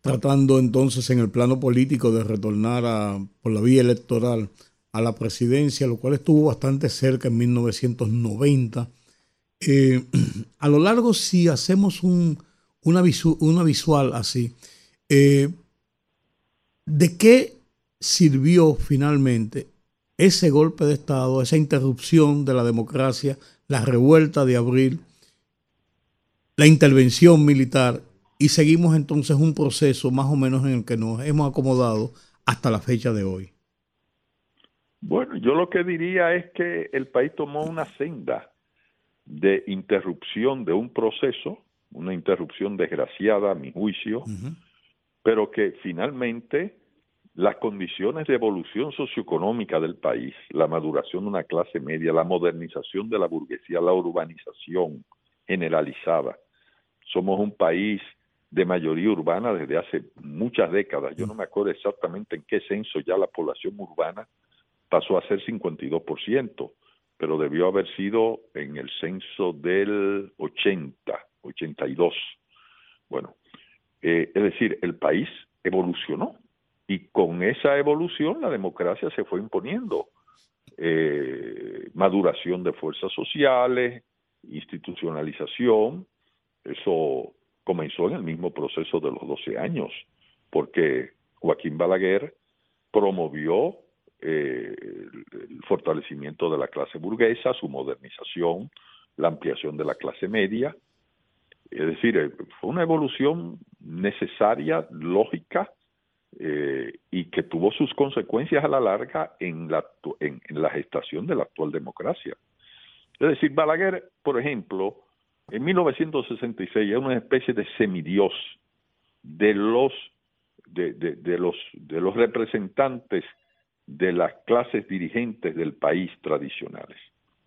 tratando entonces en el plano político de retornar por la vía electoral a la presidencia, lo cual estuvo bastante cerca en 1990. Eh, a lo largo, si hacemos un, una, una, visual así, eh, ¿de qué sirvió finalmente ese golpe de Estado, esa interrupción de la democracia, la revuelta de abril, la intervención militar, y seguimos entonces un proceso más o menos en el que nos hemos acomodado hasta la fecha de hoy. Bueno, yo lo que diría es que el país tomó una senda de interrupción de un proceso, una interrupción desgraciada a mi juicio, pero que finalmente las condiciones de evolución socioeconómica del país, la maduración de una clase media, la modernización de la burguesía, la urbanización generalizada. Somos un país de mayoría urbana desde hace muchas décadas. Yo no me acuerdo exactamente en qué censo ya la población urbana pasó a ser 52%, pero debió haber sido en el censo del 80, 82. Bueno, eh, es decir, el país evolucionó y con esa evolución la democracia se fue imponiendo. Eh, maduración de fuerzas sociales, institucionalización, eso comenzó en el mismo proceso de los 12 años, porque Joaquín Balaguer promovió eh, el fortalecimiento de la clase burguesa, su modernización, la ampliación de la clase media. Es decir, eh, fue una evolución necesaria, lógica, eh, y que tuvo sus consecuencias a la larga en la, en, la gestación de la actual democracia. Es decir, Balaguer, por ejemplo, en 1966 era una especie de semidios de los de, de, los de los representantes de las clases dirigentes del país tradicionales.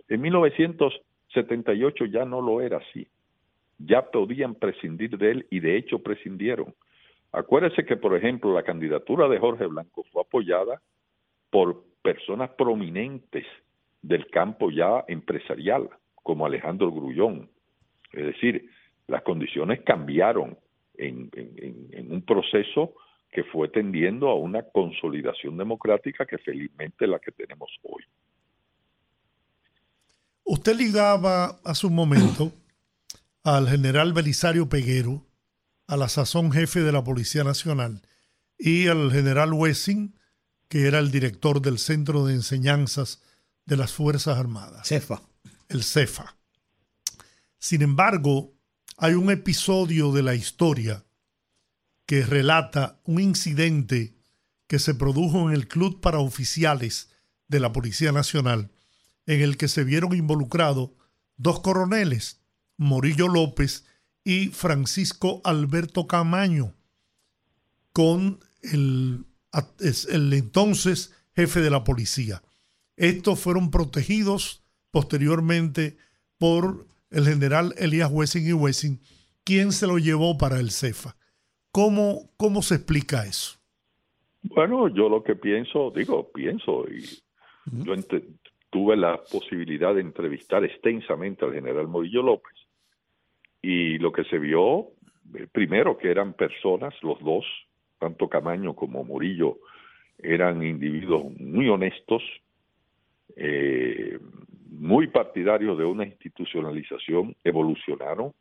En 1978 ya no lo era así. Ya podían prescindir de él y de hecho prescindieron. Acuérdese que, por ejemplo, la candidatura de Jorge Blanco fue apoyada por personas prominentes del campo ya empresarial, como Alejandro Grullón. Es decir, las condiciones cambiaron en, un proceso que fue tendiendo a una consolidación democrática que felizmente es la que tenemos hoy. Usted ligaba hace un momento al general Belisario Peguero, a la sazón jefe de la Policía Nacional, y al general Wessing, que era el director del Centro de Enseñanzas de las Fuerzas Armadas. CEFA. El CEFA. Sin embargo, hay un episodio de la historia que relata un incidente que se produjo en el Club para Oficiales de la Policía Nacional, en el que se vieron involucrados dos coroneles, Morillo López y Francisco Alberto Camaño, con el, el entonces jefe de la policía. Estos fueron protegidos posteriormente por el general Elías Wessing y Wessing, quien se lo llevó para el CEFA. ¿Cómo, cómo se explica eso? Bueno, yo lo que pienso, digo, pienso, y yo tuve la posibilidad de entrevistar extensamente al general Morillo López, y lo que se vio, eh, primero que eran personas, los dos, tanto Camaño como Murillo, eran individuos muy honestos, eh, muy partidarios de una institucionalización, evolucionaron,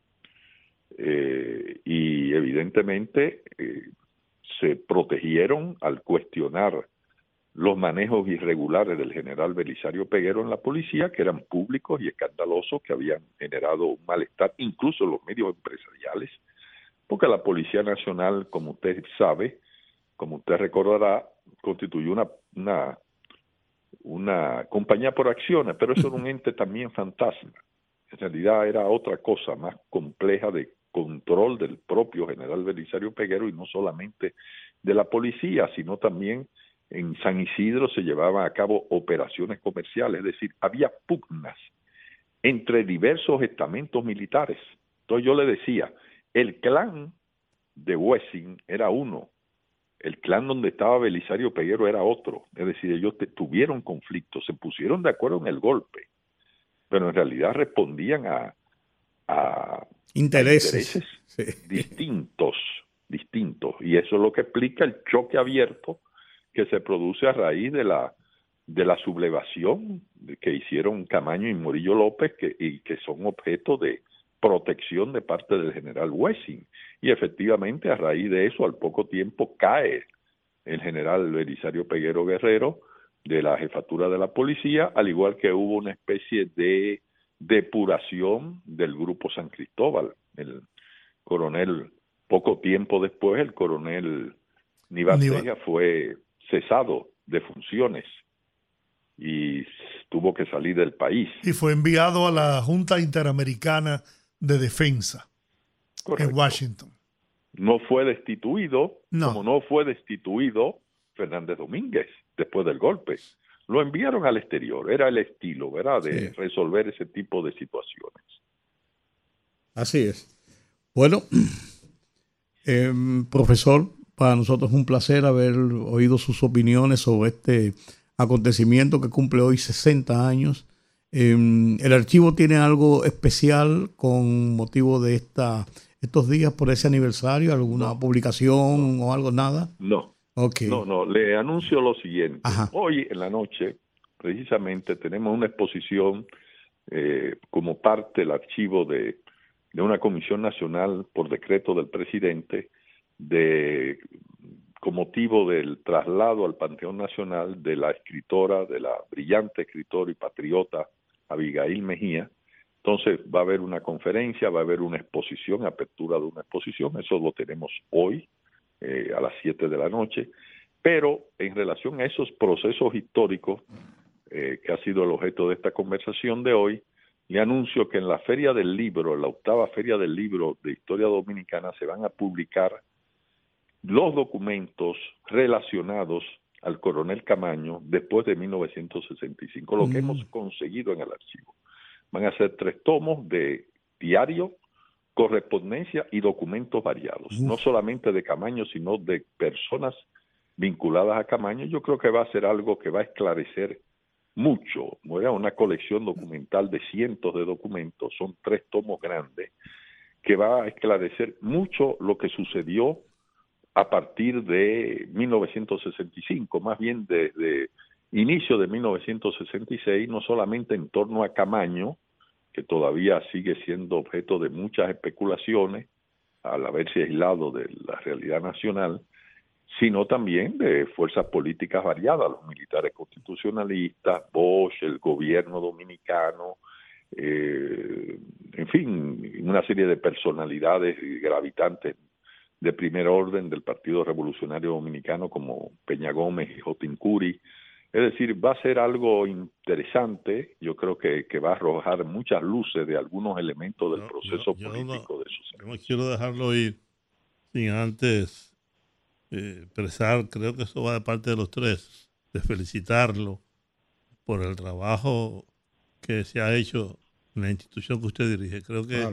eh, y evidentemente se protegieron al cuestionar los manejos irregulares del general Belisario Peguero en la policía, que eran públicos y escandalosos, que habían generado un malestar, incluso en los medios empresariales, porque la Policía Nacional, como usted sabe, como usted recordará, constituyó una, una, una compañía por acciones, pero eso era un ente también fantasma. En realidad era otra cosa más compleja de control del propio general Belisario Peguero y no solamente de la policía, sino también en San Isidro se llevaban a cabo operaciones comerciales, es decir, había pugnas entre diversos estamentos militares. Entonces yo le decía, el clan de Wessing era uno, el clan donde estaba Belisario Peguero era otro, es decir, ellos tuvieron conflictos, se pusieron de acuerdo en el golpe, pero en realidad respondían a, a intereses, distintos, distintos. Y eso es lo que explica el choque abierto que se produce a raíz de la de la sublevación que hicieron Camaño y Morillo López que, y que son objeto de protección de parte del general Wessing. Y efectivamente a raíz de eso, al poco tiempo, cae el general Belisario Peguero Guerrero de la jefatura de la policía, al igual que hubo una especie de depuración del grupo San Cristóbal. El coronel, poco tiempo después, el coronel Nival fue cesado de funciones y tuvo que salir del país. Y fue enviado a la Junta Interamericana de Defensa en Washington. No fue destituido, como no fue destituido Fernández Domínguez después del golpe. Lo enviaron al exterior, era el estilo, ¿verdad?, de resolver ese tipo de situaciones. Así es. Bueno, em, profesor, para nosotros es un placer haber oído sus opiniones sobre este acontecimiento que cumple hoy 60 años. Em, ¿El archivo tiene algo especial con motivo de esta, estos días por ese aniversario? ¿Alguna publicación o algo? ¿Nada? No. Okay. No, no, le anuncio lo siguiente. Hoy en la noche, precisamente, tenemos una exposición eh, como parte del archivo de, de una comisión nacional por decreto del presidente de con motivo del traslado al Panteón Nacional de la escritora, de la brillante escritora y patriota Abigail Mejía. Entonces va a haber una conferencia, va a haber una exposición, apertura de una exposición, eso lo tenemos hoy eh, a las 7 de la noche, pero en relación a esos procesos históricos eh, que ha sido el objeto de esta conversación de hoy, le anuncio que en la Feria del Libro, la octava Feria del Libro de Historia Dominicana, se van a publicar los documentos relacionados al coronel Camaño después de 1965, lo que mm. hemos conseguido en el archivo. Van a ser tres tomos de diario, correspondencia y documentos variados, no solamente de Camaño, sino de personas vinculadas a Camaño. Yo creo que va a ser algo que va a esclarecer mucho. Era una colección documental de cientos de documentos, son tres tomos grandes, que va a esclarecer mucho lo que sucedió a partir de 1965, más bien desde inicio de 1966, no solamente en torno a Camaño, que todavía sigue siendo objeto de muchas especulaciones al haberse aislado de la realidad nacional, sino también de fuerzas políticas variadas, los militares constitucionalistas, Bosch, el gobierno dominicano, eh, en fin, una serie de personalidades gravitantes de primer orden del Partido Revolucionario Dominicano como Peña Gómez y Jotin Curi. Es decir, va a ser algo interesante, yo creo que, va a arrojar muchas luces de algunos elementos del proceso político de No quiero dejarlo ir sin antes eh, expresar, creo que eso va de parte de los tres, de felicitarlo por el trabajo que se ha hecho en la institución que usted dirige. Creo que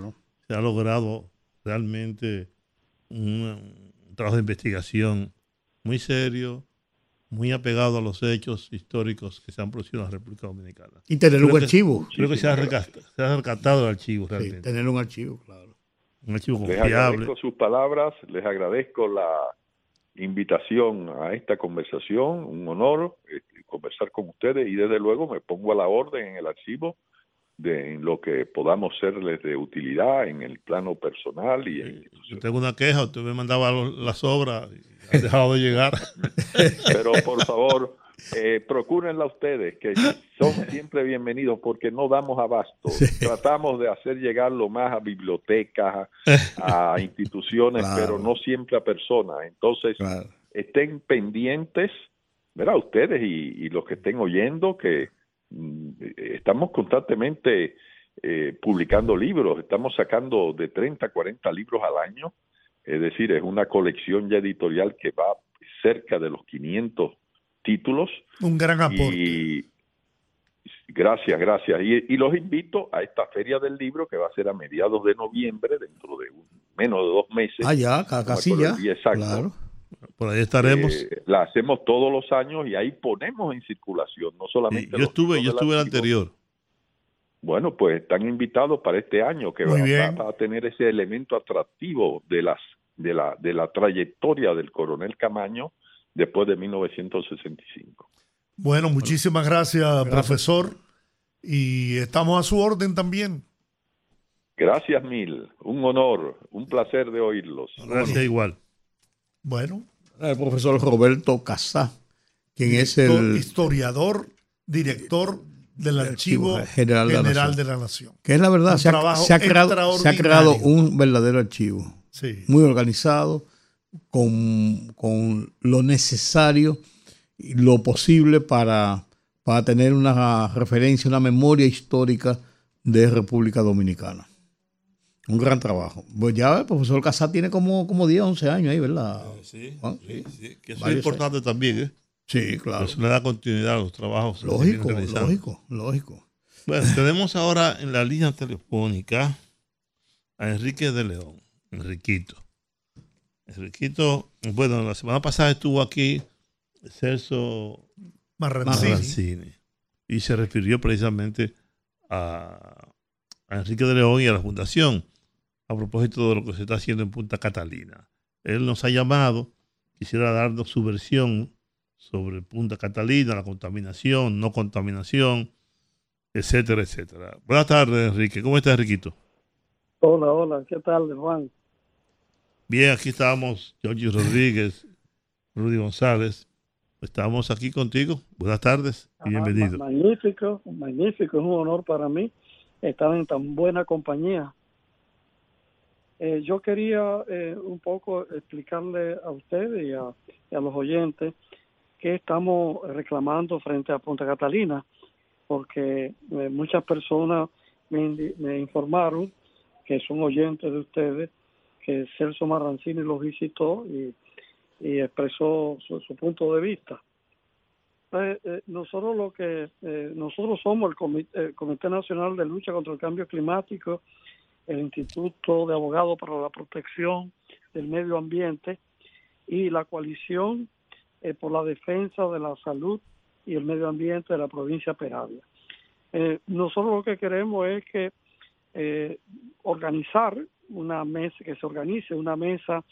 se ha logrado realmente un, trabajo de investigación muy serio, muy apegado a los hechos históricos que se han producido en la República Dominicana. Y tener un archivo. Creo que se ha, rescatado el archivo realmente. tener un archivo, claro. Un archivo confiable. Les agradezco sus palabras, les agradezco la invitación a esta conversación, un honor eh, conversar con ustedes y desde luego me pongo a la orden en el archivo de en lo que podamos serles de utilidad en el plano personal y en Yo tengo una queja, usted me mandaba las obras y ha dejado de llegar. Pero por favor, eh, procúrenla ustedes, que son siempre bienvenidos porque no damos abasto. Tratamos de hacer llegar lo más a bibliotecas, a instituciones, pero no siempre a personas. Entonces, estén pendientes, ¿verdad? Ustedes y los que estén oyendo, que estamos constantemente eh, publicando libros, estamos sacando de 30 a 40 libros al año, es decir, es una colección ya editorial que va cerca de los 500 títulos. Un gran aporte. Y, gracias, gracias. Y, los invito a esta feria del libro que va a ser a mediados de noviembre, dentro de menos de dos meses. Ah, ya, casi ya. Exacto. Por ahí estaremos. Eh, la hacemos todos los años y ahí ponemos en circulación, no solamente. yo estuve, yo estuve el anterior. Bueno, pues están invitados para este año que va, a tener ese elemento atractivo de las de la de la trayectoria del coronel Camaño después de 1965. Bueno, muchísimas gracias, profesor, y estamos a su orden también. Gracias mil, un honor, un placer de oírlos. Gracias igual. Bueno. El profesor Roberto Casá, quien es el historiador, director del Archivo, General, de, la Nación. Que es la verdad, se ha, creado, se ha, creado, un verdadero archivo. Muy organizado, con, con, lo necesario y lo posible para, para tener una referencia, una memoria histórica de República Dominicana. Un gran trabajo. Pues ya el profesor Casá tiene como, como 10, 11 años ahí, ¿verdad? Sí, ah, sí. Que eso es importante también, ¿eh? Sí, claro. Eso le da continuidad a los trabajos. Lógico, lógico, lógico. Bueno, tenemos ahora en la línea telefónica a Enrique de León, Enriquito. Enriquito, bueno, la semana pasada estuvo aquí Celso Marrancini y se refirió precisamente a, a Enrique de León y a la Fundación a propósito de lo que se está haciendo en Punta Catalina. Él nos ha llamado, quisiera darnos su versión sobre Punta Catalina, la contaminación, no contaminación, etcétera, etcétera. Buenas tardes, Enrique. ¿Cómo estás, Enriquito? Hola, hola. ¿Qué tal, Juan? Bien, aquí estamos, Jorge Rodríguez, Rudy González. Estamos aquí contigo. Buenas tardes y bienvenido. Magnífico, magnífico. Es un honor para mí estar en tan buena compañía. Eh, yo quería eh, un poco explicarle a ustedes y a, los oyentes qué estamos reclamando frente a Punta Catalina, porque eh, muchas personas me, informaron que son oyentes de ustedes, que Celso Marrancini los visitó y, expresó su, punto de vista. nosotros lo que nosotros somos el Comité, Comité Nacional de Lucha contra el Cambio Climático el Instituto de Abogados para la Protección del Medio Ambiente y la coalición eh, por la defensa de la salud y el medio ambiente de la provincia de Peravia. Eh, nosotros lo que queremos es que eh, organizar una mesa, que se organice una mesa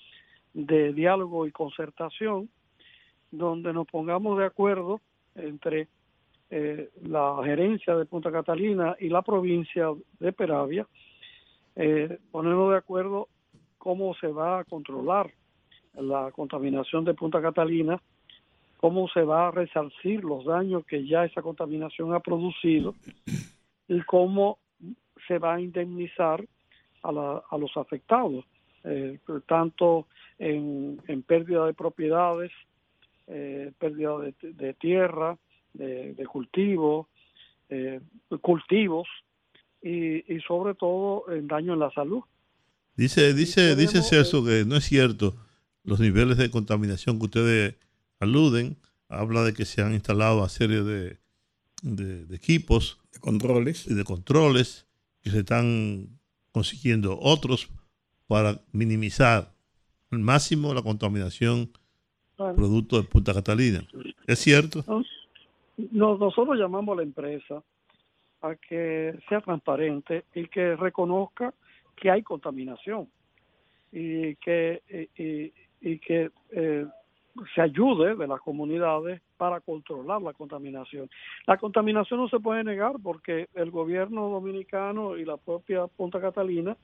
de diálogo y concertación donde nos pongamos de acuerdo entre la gerencia de Punta Catalina y la provincia de Peravia eh, ponernos de acuerdo cómo se va a controlar la contaminación de Punta Catalina, cómo se va a resarcir los daños que ya esa contaminación ha producido y cómo se va a indemnizar a, los afectados, eh, tanto en, pérdida de propiedades, eh, pérdida de, tierra, de, de cultivo, eh, cultivos, y, sobre todo el daño en la salud. Dice, dice, dice Celso que no es cierto los niveles de contaminación que ustedes aluden. Habla de que se han instalado a serie de, de, equipos. De controles. Y de controles que se están consiguiendo otros para minimizar al máximo la contaminación producto de Punta Catalina. ¿Es cierto? nosotros llamamos a la empresa a que sea transparente y que reconozca que hay contaminación y que y, que eh, se ayude de las comunidades para controlar la contaminación. La contaminación no se puede negar porque el gobierno dominicano y la propia Punta Catalina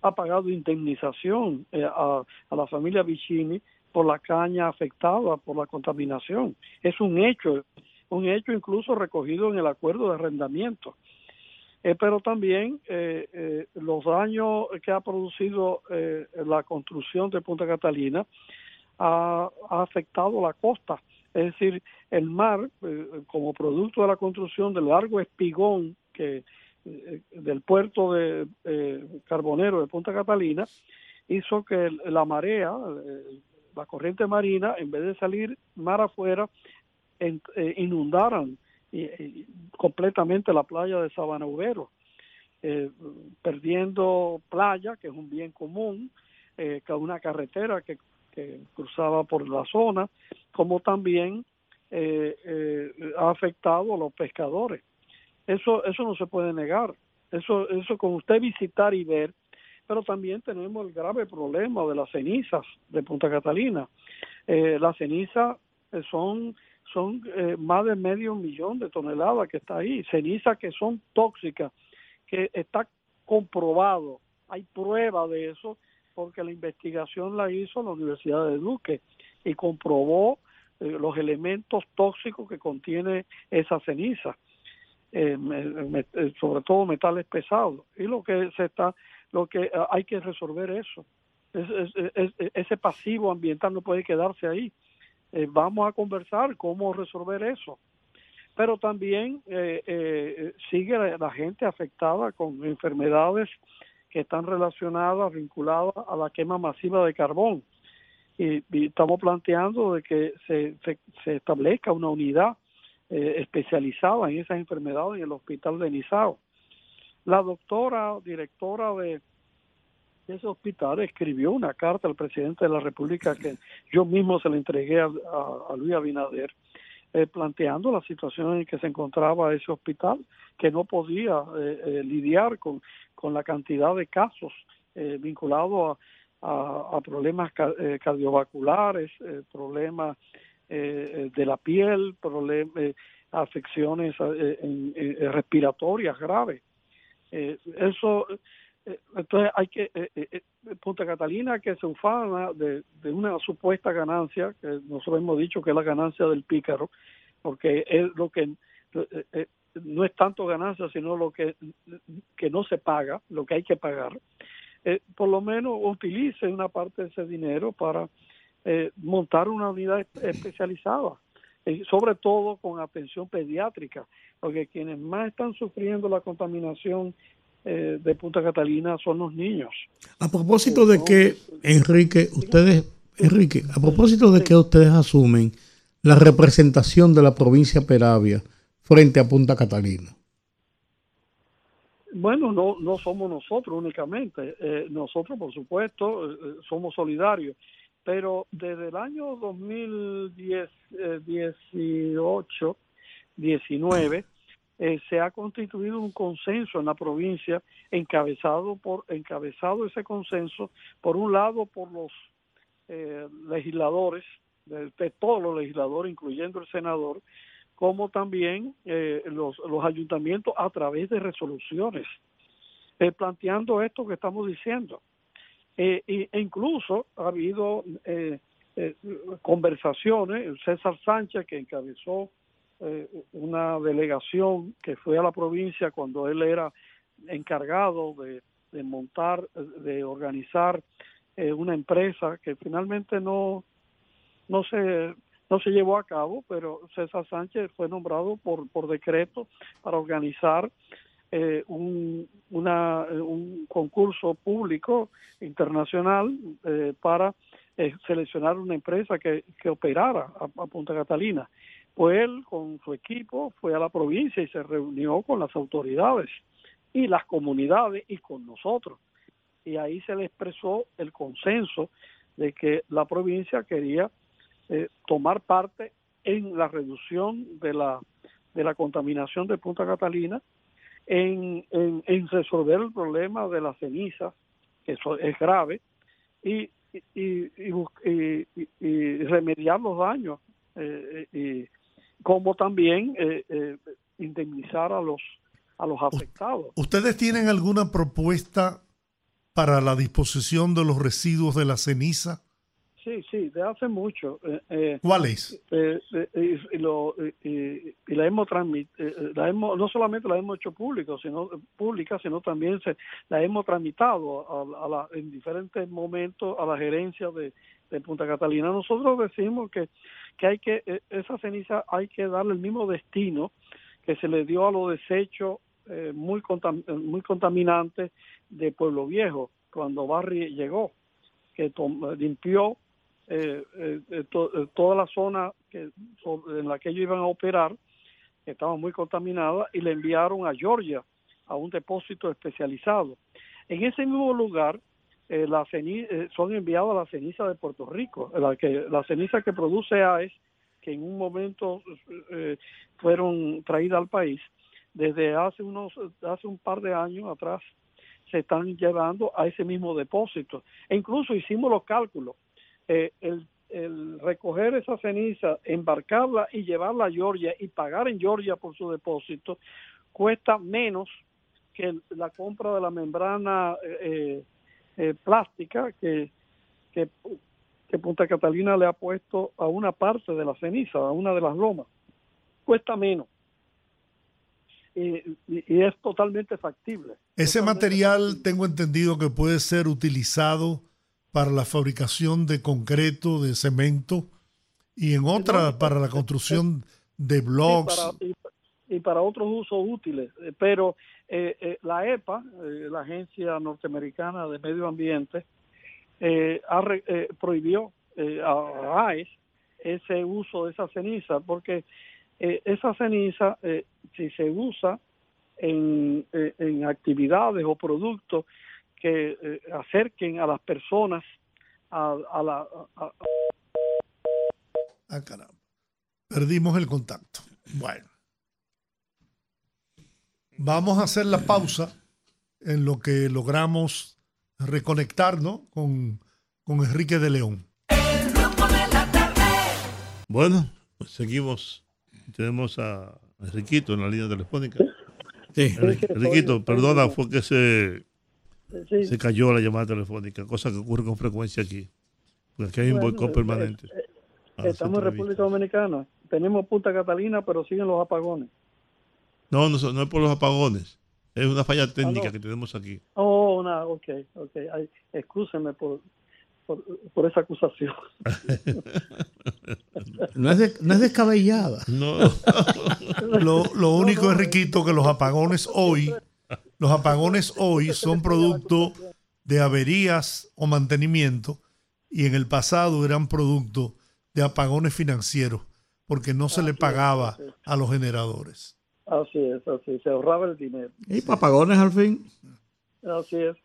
ha pagado indemnización eh, a, a la familia Vicini por la caña afectada por la contaminación. Es un hecho un hecho incluso recogido en el acuerdo de arrendamiento. Eh, pero también eh, eh, los daños que ha producido la construcción de Punta Catalina ha, afectado la costa. Es decir, el mar, como producto de la construcción del largo espigón que del puerto de carbonero de Punta Catalina, hizo que la marea, la corriente marina, en vez de salir mar afuera, eh, inundaran completamente la playa de Sabana eh, perdiendo playa, que es un bien común, eh, una carretera que, cruzaba por la zona, como también eh, ha afectado a los pescadores. Eso, eso no se puede negar. Eso, eso con usted visitar y ver, pero también tenemos el grave problema de las cenizas de Punta Catalina. las cenizas son son eh, más de medio millón de toneladas que está ahí, cenizas que son tóxicas, que está comprobado, hay prueba de eso, porque la investigación la hizo la Universidad de Duque y comprobó los elementos tóxicos que contiene esa ceniza, sobre todo metales pesados. Y lo que se está, lo que hay que resolver eso. ese pasivo ambiental no puede quedarse ahí. Vamos a conversar cómo resolver eso pero también eh, eh, sigue la, gente afectada con enfermedades que están relacionadas, vinculadas a la quema masiva de carbón. Y, estamos planteando de que se, se, establezca una unidad eh, especializada en esas enfermedades en el hospital de Nizao. La doctora, directora de ese hospital, escribió una carta al presidente de la República que yo mismo se la entregué a, Luis Abinader, eh, planteando la situación en que se encontraba ese hospital, que no podía eh, eh, lidiar con, con la cantidad de casos vinculados a, a, problemas cardiovasculares, problemas de la piel, afecciones respiratorias graves. eso entonces hay que Punta Catalina que se ufana de, una supuesta ganancia que nosotros hemos dicho que es la ganancia del pícaro porque es lo que eh, eh, no es tanto ganancia sino lo que que no se paga lo que hay que pagar. Eh, por lo menos utilice una parte de ese dinero para montar una unidad especializada sobre todo con atención pediátrica porque quienes más están sufriendo la contaminación eh, de Punta Catalina son los niños. A propósito de que, Enrique, ustedes, Enrique, a propósito de que ustedes asumen la representación de la provincia Peravia frente a Punta Catalina. Bueno, no, no somos nosotros únicamente. Eh, nosotros, por supuesto, eh, somos solidarios. Pero desde el año 2018, 19, eh, se ha constituido un consenso en la provincia encabezado por encabezado ese consenso por un lado por los eh, legisladores de, todos los legisladores incluyendo el senador como también eh, los, los ayuntamientos a través de resoluciones planteando esto que estamos diciendo. E incluso ha habido conversaciones César Sánchez que encabezó eh, una delegación que fue a la provincia cuando él era encargado de, montar, de organizar eh, una empresa que finalmente no, no se no se llevó a cabo, pero César Sánchez fue nombrado por, por decreto para organizar eh, un, una, un concurso público internacional para seleccionar una empresa que, que operara a Punta Catalina pues él con su equipo fue a la provincia y se reunió con las autoridades y las comunidades y con nosotros. Y ahí se le expresó el consenso de que la provincia quería eh, tomar parte en la reducción de la, de la contaminación de Punta Catalina, en, en, resolver el problema de la ceniza, que eso es grave, y, y, y, remediar los daños eh, y como también eh, eh, indemnizar a los a los afectados. ¿Ustedes tienen alguna propuesta para la disposición de los residuos de la ceniza? Sí, sí, de hace mucho. Eh, ¿Cuál es? y, lo, y, la hemos transmitido, la hemos, no solamente la hemos hecho público, sino pública, sino también se la hemos tramitado a, la, en diferentes momentos a la gerencia de, de Punta Catalina. Nosotros decimos que que hay que e, esa ceniza hay que darle el mismo destino que se le dio a los desechos eh, muy muy contaminantes de Pueblo Viejo cuando Barry llegó que limpió eh, eh, toda la zona que, en la que ellos iban a operar que estaba muy contaminada y le enviaron a Georgia a un depósito especializado. En ese mismo lugar eh, la eh, son enviados a la ceniza de Puerto Rico, la, que, la ceniza que produce AES, que en un momento eh, fueron traídas al país, desde hace, unos, hace un par de años atrás se están llevando a ese mismo depósito. E incluso hicimos los cálculos. el, el recoger esa ceniza, embarcarla y llevarla a Georgia y pagar en Georgia por su depósito cuesta menos que la compra de la membrana eh, eh, plástica que, que que Punta Catalina le ha puesto a una parte de la ceniza, a una de las lomas. Cuesta menos. Y, y es totalmente factible. Ese Totalmente material factible. tengo entendido que puede ser utilizado para la fabricación de concreto, de cemento y en otra para la construcción de blogs. para- y, y para otros usos útiles. Pero eh, eh, la EPA, eh, la Agencia Norteamericana de Medio Ambiente, eh, ha eh, prohibió a AES ese uso de esa ceniza, porque esa ceniza, si se usa en, en actividades o productos que acerquen a las personas a, a la, Ah, caramba. Perdimos el contacto. Bueno. Vamos a hacer la pausa en lo que logramos reconectarnos con, con Enrique de León. Bueno, pues seguimos. Tenemos a Enriquito en la línea telefónica. Sí. Enri- Enriquito, perdona, fue que se, sí, se cayó la llamada telefónica, cosa que ocurre con frecuencia aquí. Porque aquí hay un Bueno, boicot eh, permanente. a las Estamos en. República Dominicana. Tenemos Punta Catalina, pero siguen los apagones. No, no, no es por los apagones. Es una falla técnica no. que tenemos aquí. Oh, no, ok, ok. Ay, excúsenme por, por, por esa acusación. No es, de- no es descabellada. No. Lo, lo único, no, Enriquito, que los apagones hoy, los apagones hoy son producto de averías o mantenimiento y en el pasado eran producto de apagones financieros porque no se le pagaba a los generadores. Así es, así. Se ahorraba el dinero. Y papagones al fin. Así es.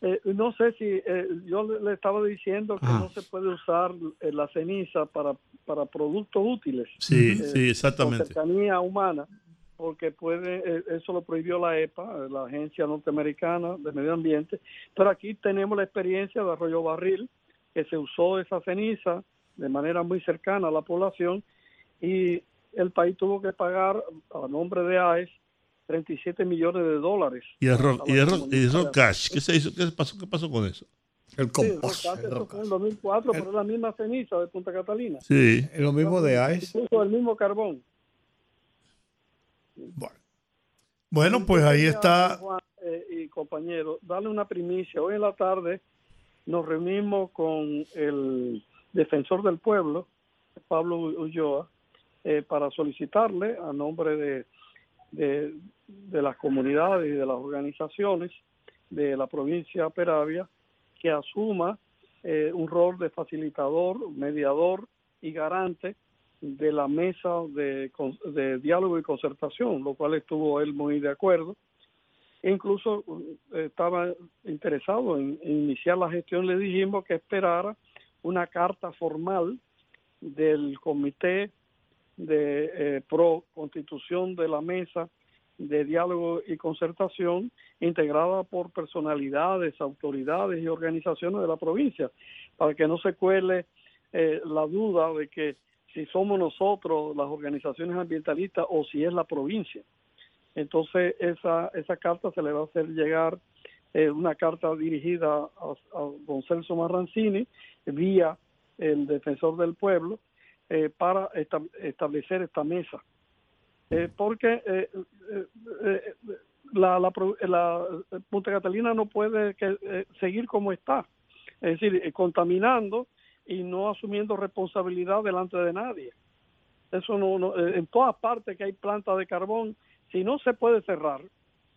Eh, no sé si eh, yo le, le estaba diciendo que Ah. no se puede usar eh, la ceniza para, para productos útiles. Sí, eh, sí, exactamente. cercanía humana, porque puede, eh, eso lo prohibió la EPA, la Agencia Norteamericana de Medio Ambiente. Pero aquí tenemos la experiencia de Arroyo Barril, que se usó esa ceniza de manera muy cercana a la población y el país tuvo que pagar a nombre de AES 37 millones de dólares. Y error, y error, y error cash. ¿Qué se hizo? ¿Qué pasó, ¿Qué pasó con eso? El Sí, compost. Rocache, el fue en el 2004, pero es la misma ceniza de Punta Catalina. Sí. Es lo mismo de AES. Incluso el mismo carbón. Bueno, Bueno, pues ahí está. Juan, eh, y compañero, darle una primicia. Hoy en la tarde nos reunimos con el defensor del pueblo, Pablo Ulloa, eh, para solicitarle a nombre de, de, las comunidades y de las organizaciones de la provincia de Peravia que asuma eh, un rol de facilitador, mediador y garante de la mesa de diálogo y concertación, lo cual estuvo él muy de acuerdo. E incluso eh, estaba interesado en, en iniciar la gestión, le dijimos que esperara una carta formal del comité de eh, pro constitución de la mesa de diálogo y concertación integrada por personalidades, autoridades y organizaciones de la provincia, para que no se cuele eh, la duda de que si somos nosotros las organizaciones ambientalistas o si es la provincia. Entonces esa, esa carta se le va a hacer llegar eh, una carta dirigida a, a don Celso Marrancini vía el defensor del pueblo eh, para esta- establecer esta mesa. Eh, porque eh, eh, eh, la, la, la Punta Catalina no puede que, seguir como está, es decir, contaminando y no asumiendo responsabilidad delante de nadie. Eso no, no- en todas partes que hay plantas de carbón, si no se puede cerrar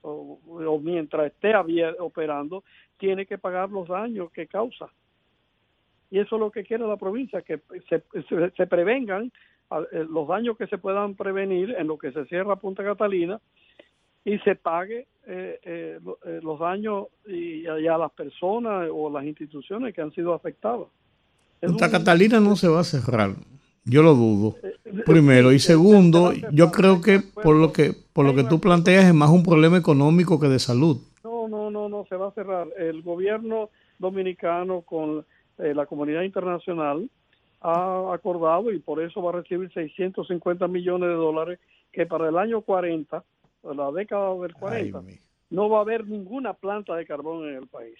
o, o mientras esté operando, tiene que pagar los daños que causa. Y eso es lo que quiere la provincia, que se, se- se prevengan eh, los daños que se puedan prevenir en lo que se cierra Punta Catalina y se pague eh, eh, eh, los daños y, y a las personas o las instituciones que han sido afectadas. Es Punta un- Catalina no se va a cerrar. Yo lo dudo. eh, Primero y se- se- segundo, yo creo que por lo que por lo que tú planteas es más un problema económico que de salud. No, no, no, no, se va a cerrar. El gobierno dominicano con eh, la comunidad internacional ha acordado y por eso va a recibir 650 millones de dólares que para el año 40, la década del 40, Ay, mi- no va a haber ninguna planta de carbón en el país.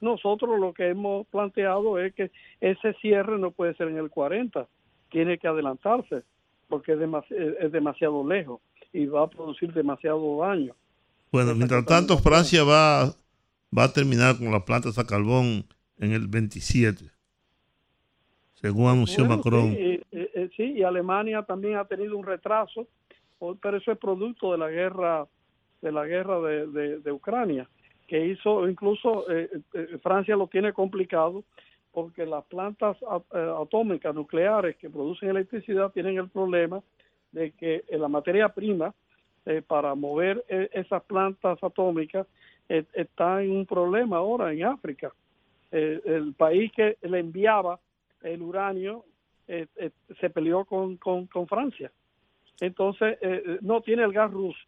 nosotros lo que hemos planteado es que ese cierre no puede ser en el 40, tiene que adelantarse porque es, demasiado lejos y va a producir demasiado daño. Bueno, mientras tanto, Francia va, va a terminar con las plantas a carbón en el 27, según anunció Macron. Sí, y Alemania también ha tenido un retraso, pero eso es producto de la guerra de la guerra de, Ucrania, que hizo incluso eh, eh, Francia lo tiene complicado porque las plantas eh, atómicas nucleares que producen electricidad tienen el problema de que la materia prima para mover esas plantas atómicas está en un problema ahora en África. El país que le enviaba el uranio se peleó con, con, con Francia. Entonces, no tiene el gas ruso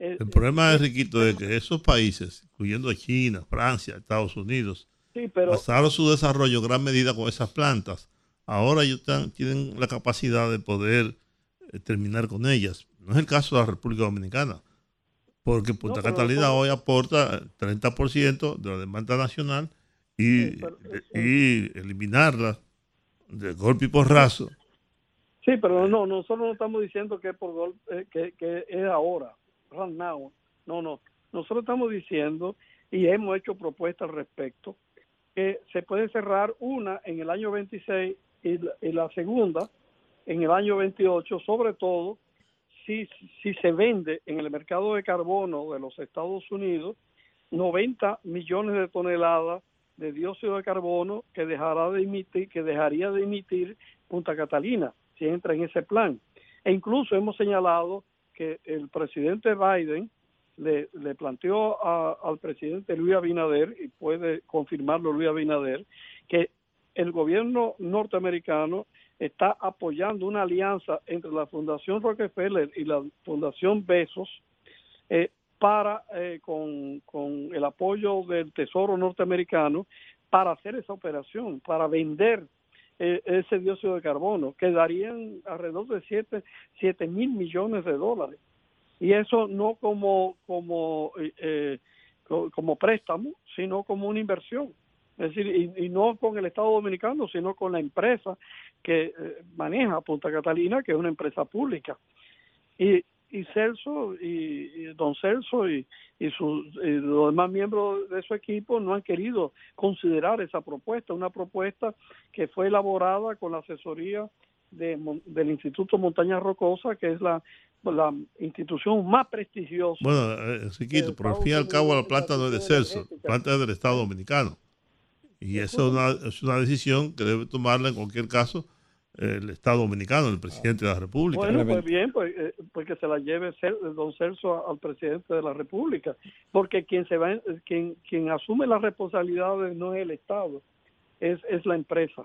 el problema es, Riquito, de que esos países, incluyendo China, Francia, Estados Unidos, pasaron su desarrollo en gran medida con esas plantas. Ahora ellos tienen la capacidad de poder eh, terminar con ellas. No es el caso de la República Dominicana, porque Punta Catalina hoy aporta el 30% de la demanda nacional y, y eliminarla de golpe y porrazo. Sí, pero no, nosotros no estamos diciendo que, por golpe, eh, que, que es ahora now. No, no. Nosotros estamos diciendo y hemos hecho propuestas al respecto que se puede cerrar una en el año 26 y la, segunda en el año 28, sobre todo si, si se vende en el mercado de carbono de los Estados Unidos 90 millones de toneladas de dióxido de carbono que dejará de emitir, que dejaría de emitir Punta Catalina si entra en ese plan. E incluso hemos señalado que el presidente Biden le, planteó al presidente Luis Abinader, y puede confirmarlo Luis Abinader, que el gobierno norteamericano está apoyando una alianza entre la Fundación Rockefeller y la Fundación Besos eh, para, eh, con, con el apoyo del Tesoro norteamericano, para hacer esa operación, para vender eh, ese dióxido de carbono, que darían alrededor de 7, mil millones de dólares. Y eso no como, como, eh, eh, como préstamo, sino como una inversión. Es decir, y, no con el Estado Dominicano, sino con la empresa que maneja Punta Catalina, que es una empresa pública. Y, y Celso y, don Celso y, y, sus, los demás miembros de su equipo no han querido considerar esa propuesta, una propuesta que fue elaborada con la asesoría de, del Instituto Montaña Rocosa, que es la, la institución más prestigiosa. Bueno, eh, Riquito, por al fin y al cabo la planta no es de Celso, la planta es del Estado Dominicano. Y eso es una, es una decisión que debe tomarla en cualquier caso el Estado Dominicano, el presidente de la República. Bueno, pues bien, pues, eh, pues que se la lleve don Celso al presidente de la República, porque quien se va, quien, quien asume las responsabilidades no es el Estado, es, es la empresa.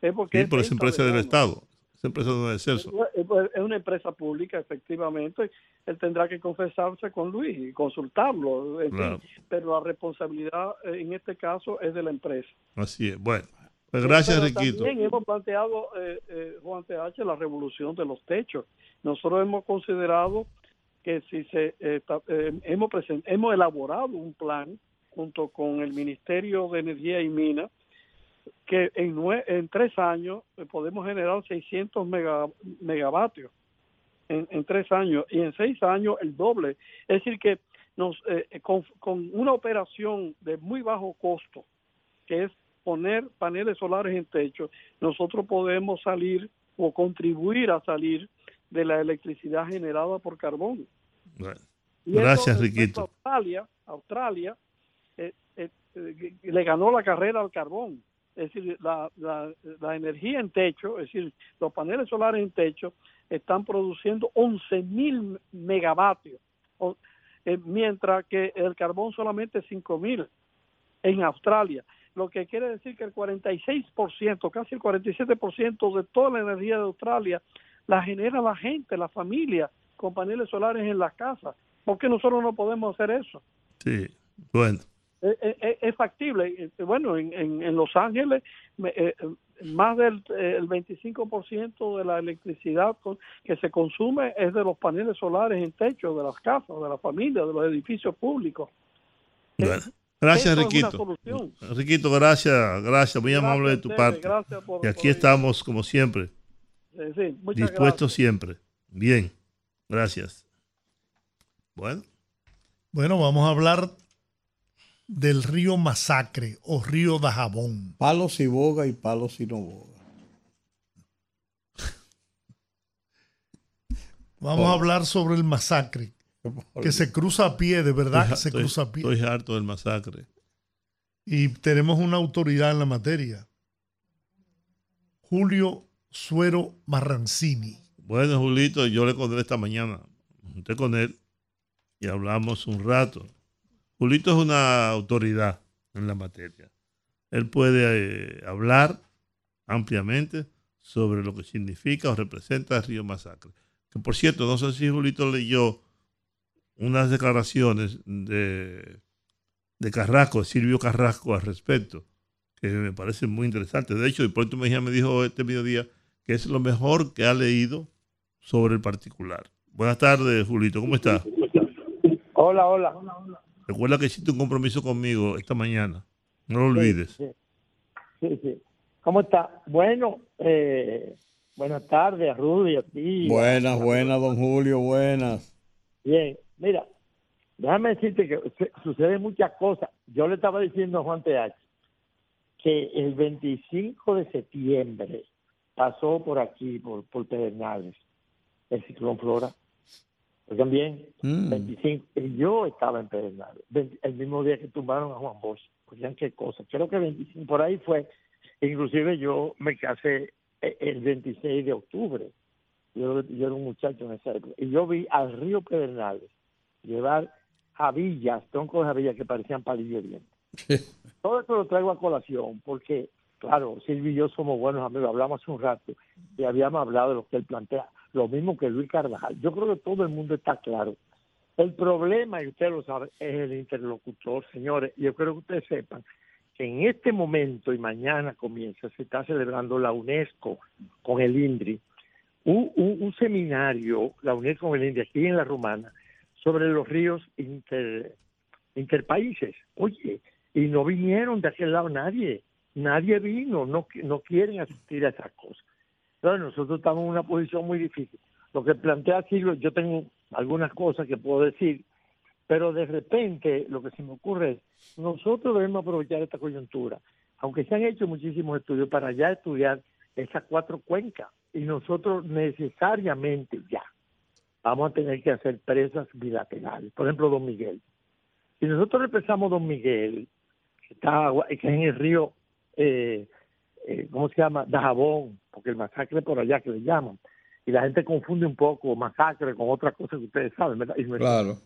Es porque sí, pero es empresa del Estado. Esa empresa es Celso. Es una empresa pública, efectivamente. Él tendrá que confesarse con Luis y consultarlo. pero la responsabilidad eh, en este caso es de la empresa. Así es. Bueno, pues gracias, Riquito. También hemos planteado, eh, eh, Juan TH, la revolución de los techos. Nosotros hemos considerado que si se eh, hemos, hemos elaborado un plan junto con el Ministerio de Energía y Minas que en, en tres años podemos generar 600 megavatios en, en, tres años y en seis años el doble. Es decir, que nos con, con una operación de muy bajo costo, que es poner paneles solares en techo, nosotros podemos salir o contribuir a salir de la electricidad generada por carbón. gracias, Riquito. Australia, Australia eh, eh, eh, le ganó la carrera al carbón. Es decir, la, la, energía en techo, es decir, los paneles solares en techo están produciendo 11 mil megavatios, mientras que el carbón solamente 5 mil en Australia lo que quiere decir que el 46%, casi el 47% de toda la energía de Australia la genera la gente, la familia, con paneles solares en las casas. ¿Por qué nosotros no podemos hacer eso? Sí, bueno. Es, factible. Bueno, en, en, Los Ángeles, eh, más del el 25% de la electricidad que se consume es de los paneles solares en techo de las casas, de la familia, de los edificios públicos. Bueno. Gracias, Riquito. Riquito, gracias, gracias, muy amable de tu parte. y aquí estamos, como siempre, dispuestos siempre. Bien, gracias. Bueno. Bueno, vamos a hablar del río Masacre o río Dajabón. Palos y boga y palos y no boga. Vamos a hablar sobre el masacre, que se cruza a pie, de verdad se cruza a pie. Estoy harto del masacre. Y tenemos una autoridad en la materia. Julio Suero Marrancini. Bueno, Julito, yo le conté esta mañana, junté con él y hablamos un rato. Julito es una autoridad en la materia. Él puede eh, hablar ampliamente sobre lo que significa o representa el río Masacre. Que por cierto, no sé si Julito leyó unas declaraciones de, de Carrasco, de Silvio Carrasco al respecto, que me parece muy interesante. De hecho, Hipólito Mejía me dijo este mediodía que es lo mejor que ha leído sobre el particular. Buenas tardes, Julito, ¿cómo está? Hola, hola. Recuerda que hiciste un compromiso conmigo esta mañana. No lo olvides. Sí, sí. ¿Cómo está? Bueno, eh, buenas tardes a Rudy, a ti. Buenas, buenas, don Julio, buenas. Bien, mira, déjame decirte que sucede muchas cosas. Yo le estaba diciendo a Juan TH que el 25 de septiembre pasó por aquí, por, por Pedernales, el ciclón Flora. Oigan bien, 25, mm. y yo estaba en Pedernales, el mismo día que tumbaron a Juan Bosch. Oigan qué cosa, creo que 25, por ahí fue, inclusive yo me casé e, el 26 de octubre. Yo, yo era un muchacho en esa época. Y yo vi al río Pedernales llevar jabillas, troncos de jabillas que parecían palillos de dientes. Todo esto lo traigo a colación porque, claro, Silvio y yo somos buenos amigos, hablamos hace un rato y habíamos hablado de lo que él plantea lo mismo que Luis Carvajal. Yo creo que todo el mundo está claro. El problema, y usted lo sabe, es el interlocutor, señores. Yo creo que ustedes sepan que en este momento y mañana comienza, se está celebrando la UNESCO con el INDRI, un, seminario, la UNESCO con el INDRI, aquí en la Romana, sobre los ríos inter, interpaíses. Oye, y no vinieron de aquel lado nadie, nadie vino, no, no quieren asistir a esas cosas nosotros estamos en una posición muy difícil. Lo que plantea Silvio, yo tengo algunas cosas que puedo decir, pero de repente lo que se me ocurre es, nosotros debemos aprovechar esta coyuntura, aunque se han hecho muchísimos estudios para ya estudiar esas cuatro cuencas, y nosotros necesariamente ya vamos a tener que hacer presas bilaterales. Por ejemplo, Don Miguel. Si nosotros empezamos Don Miguel, que, está, que es en el río eh, eh, ¿cómo se llama? Dajabón, porque el masacre por allá que le llaman. Y la gente confunde un poco masacre con otra cosa que ustedes saben, ¿verdad? claro.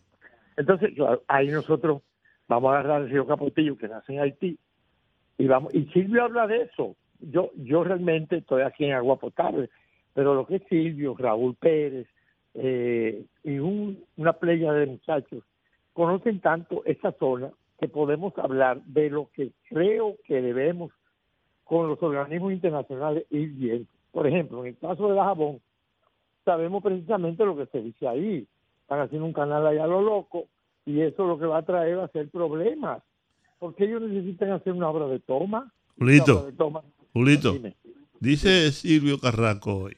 Entonces, ahí nosotros vamos a agarrar el río Capotillo que nace en Haití y vamos y Silvio habla de eso. Yo yo realmente estoy aquí en agua potable, pero lo que Silvio, Raúl Pérez eh, y una playa de muchachos conocen tanto esa zona que podemos hablar de lo que creo que debemos con los organismos internacionales y bien. Por ejemplo, en el caso de la Jabón, sabemos precisamente lo que se dice ahí. Están haciendo un canal allá a lo loco y eso lo que va a traer va a ser problemas. Porque ellos necesitan hacer una obra de toma. Julito, Julito dice Silvio Carraco hoy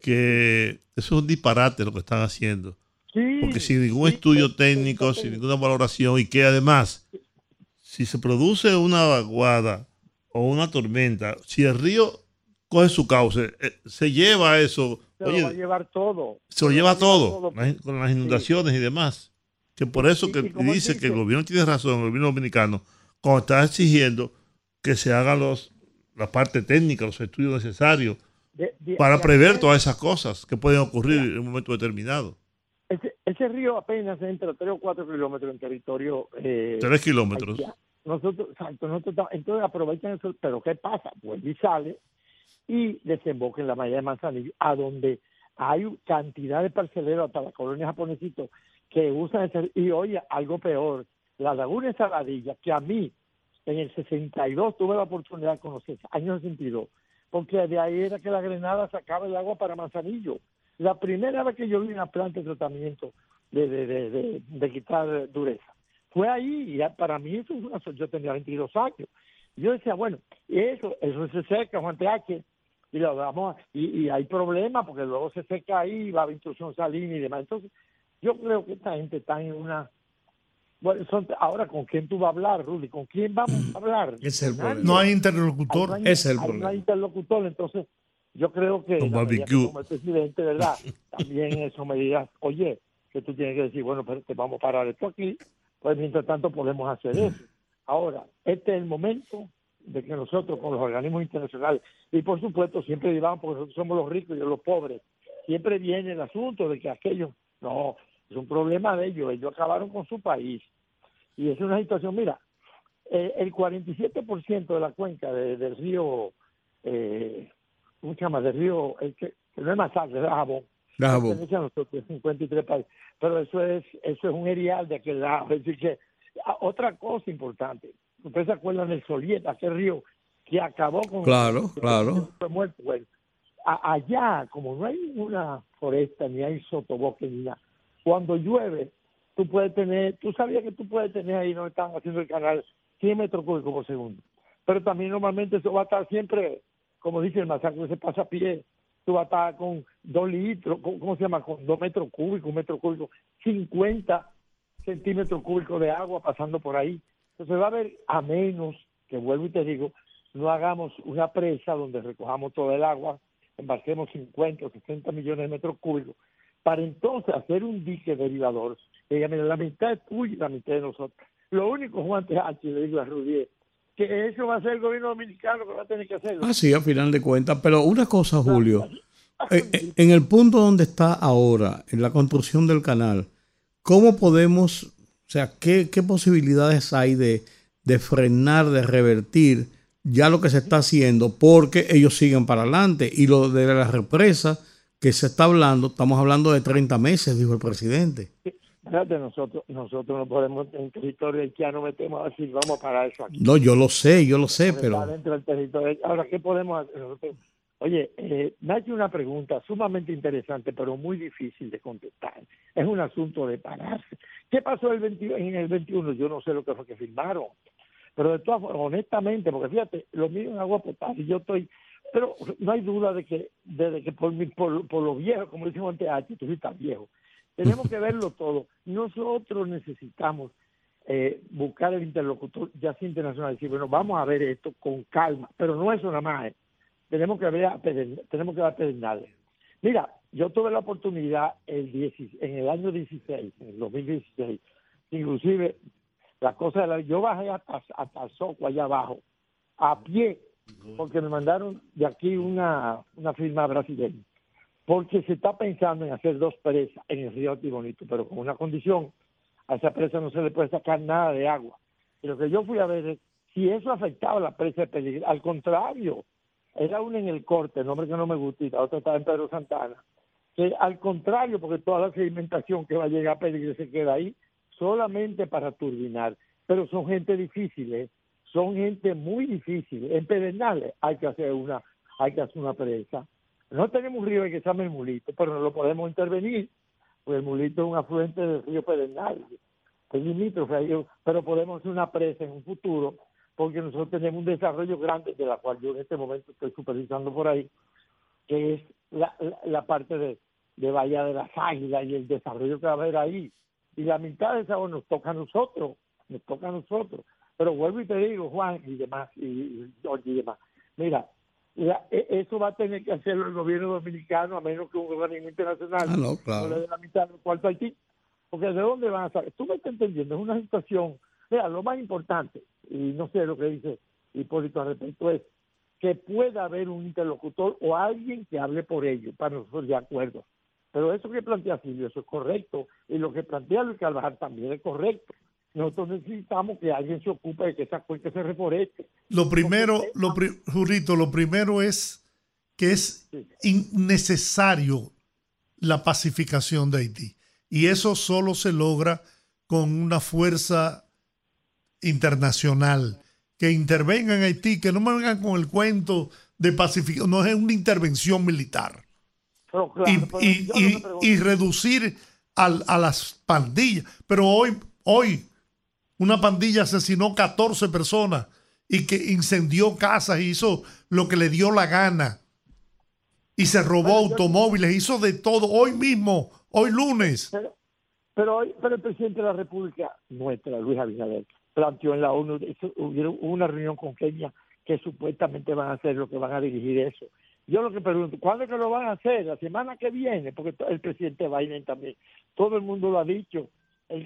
que eso es un disparate lo que están haciendo. Porque sin ningún estudio técnico, sin ninguna valoración y que además, si se produce una vaguada o una tormenta, si el río coge su cauce, eh, se lleva eso. Se lo va a llevar todo. Se lo lleva todo, con las inundaciones y demás. Que por eso que dice que el gobierno tiene razón, el gobierno dominicano, cuando está exigiendo que se hagan los, la parte técnica, los estudios necesarios para prever todas esas cosas que pueden ocurrir en un momento determinado. Ese, río apenas entra 3 o 4 kilómetros en territorio. Eh, 3 kilómetros. Nosotros, exacto, nosotros, entonces aprovechan eso, pero ¿qué pasa? Pues y sale y desemboca en la malla de Manzanillo, a donde hay cantidad de parceleros hasta la colonia japonesito que usan ese, y oye, algo peor, la laguna de Saladilla, que a mí en el 62 tuve la oportunidad de conocer, años 62, porque de ahí era que la Grenada sacaba el agua para Manzanillo. La primera vez que yo vi una planta de tratamiento de, de, de, de quitar dureza fue ahí, y para mí eso fue una yo tenía 22 años. Yo decía, bueno, eso, eso se seca, Juan TH, y lo vamos, y, y hay problemas porque luego se seca ahí, va a intrusión salina y demás. Entonces, yo creo que esta gente está en una bueno, ahora, ¿con quién tú vas a hablar, Rudy? ¿Con quién vamos a hablar? Es el problema. No hay interlocutor. hay, es el problema. No hay interlocutor, entonces yo creo que como el presidente, ¿verdad? También eso me digas, oye, que tú tienes que decir, bueno, pero te vamos a parar esto aquí, pues mientras tanto podemos hacer eso. Ahora, este es el momento de que nosotros con los organismos internacionales, y por supuesto siempre digamos, porque nosotros somos los ricos y los pobres, siempre viene el asunto de que aquellos, no, es un problema de ellos. Ellos acabaron con su país. Y es una situación, mira, eh, el 47% de la cuenca del río, eh, ¿cómo se llama? Del río, el que, no es masacre, es Jabón. Jabón. nosotros 53 países. Pero eso es, eso es un erial de aquel lado. Es decir, que ah, otra cosa importante. Ustedes se acuerdan del Solieta, aquel río que acabó con. Claro, claro. Fue muerto. Bueno, allá, como no hay ninguna foresta, ni hay sotobosque, ni nada, cuando llueve, tú puedes tener, tú sabías que tú puedes tener ahí donde están haciendo el canal 100 metros cúbicos por segundo. Pero también normalmente eso va a estar siempre, como dice el masacre, se pasa a pie. Tú vas a estar con dos litros, ¿cómo se llama? Con dos metros cúbicos, un metro cúbico, 50 centímetros cúbicos de agua pasando por ahí. Entonces va a haber, a menos que vuelvo y te digo, no hagamos una presa donde recojamos todo el agua, embarquemos 50 o 60 millones de metros cúbicos para entonces hacer un dique derivador. Ella mira, la mitad es tuya y la mitad de nosotros. Lo único, Juan Tejachi, le digo a Rudier, que eso va a ser el gobierno dominicano que va a tener que hacerlo. Ah, sí, a final de cuentas. Pero una cosa, Julio, eh, eh, en el punto donde está ahora, en la construcción del canal, ¿cómo podemos, o sea, qué, qué posibilidades hay de, de frenar, de revertir ya lo que se está haciendo? Porque ellos siguen para adelante y lo de la represa que se está hablando, estamos hablando de 30 meses, dijo el presidente. Nosotros, nosotros no podemos en territorio haitiano metemos a decir vamos para eso aquí. No, yo lo sé, yo lo sé, pero... Dentro del territorio. Ahora, ¿qué podemos hacer? Oye, eh, me ha hecho una pregunta sumamente interesante, pero muy difícil de contestar. Es un asunto de pararse. ¿Qué pasó el en el 21? Yo no sé lo que fue que firmaron. Pero de todas formas, honestamente, porque fíjate, lo mío en agua potable, yo estoy pero no hay duda de que, de, que por, por, por, lo viejo, como decimos antes, ah, tú estás viejo. Tenemos que verlo todo. Nosotros necesitamos eh, buscar el interlocutor ya sea internacional decir, bueno, vamos a ver esto con calma, pero no eso nada más. Eh. Tenemos que ver tenemos que ver pedernales. Mira, yo tuve la oportunidad el en el año 16, en el 2016, inclusive la cosa de la, yo bajé hasta, hasta Soco allá abajo, a pie, porque me mandaron de aquí una, una firma brasileña, porque se está pensando en hacer dos presas en el río Tibonito, pero con una condición, a esa presa no se le puede sacar nada de agua. Y lo que yo fui a ver es si eso afectaba a la presa de peligro, al contrario, era una en el corte, nombre que no me gusta, y la otra estaba en Pedro Santana, que al contrario, porque toda la sedimentación que va a llegar a peligro se queda ahí, solamente para turbinar, pero son gente difícil, ¿eh? Son gente muy difícil. En Pedernales hay que hacer una, hay que hacer una presa. No tenemos un río que se llama el Mulito, pero no lo podemos intervenir, pues el Mulito es un afluente del río Pedernales, es limítrofe, pero podemos hacer una presa en un futuro, porque nosotros tenemos un desarrollo grande, de la cual yo en este momento estoy supervisando por ahí, que es la, la, parte de, de Bahía de las Águilas y el desarrollo que va a haber ahí. Y la mitad de esa nos toca a nosotros, nos toca a nosotros. Pero vuelvo y te digo, Juan y demás, y George y demás, mira, e, eso va a tener que hacerlo el gobierno dominicano a menos que un organismo internacional ah, no, claro. le dé la mitad del cuarto Haití. Porque ¿de dónde van a salir? Tú me estás entendiendo, es una situación. Mira, lo más importante, y no sé lo que dice Hipólito al respecto, es que pueda haber un interlocutor o alguien que hable por ello, para nosotros de acuerdo. Pero eso que plantea Silvio, eso es correcto, y lo que plantea Luis Carvajal también es correcto nosotros necesitamos que alguien se ocupe de que esa cuenca se reforeste. Lo primero, lo Jurito, lo primero es que es innecesario la pacificación de Haití. Y eso solo se logra con una fuerza internacional que intervenga en Haití, que no me vengan con el cuento de pacificación, no es una intervención militar. y, reducir a las pandillas. Pero hoy, hoy una pandilla asesinó 14 personas y que incendió casas y hizo lo que le dio la gana. Y se robó automóviles, hizo de todo hoy mismo, hoy lunes. Pero, pero, hoy, pero el presidente de la República nuestra, Luis Abinader, planteó en la ONU, hubo una reunión con Kenia que supuestamente van a hacer lo que van a dirigir eso. Yo lo que pregunto, ¿cuándo es que lo van a hacer? La semana que viene, porque el presidente Biden también, todo el mundo lo ha dicho.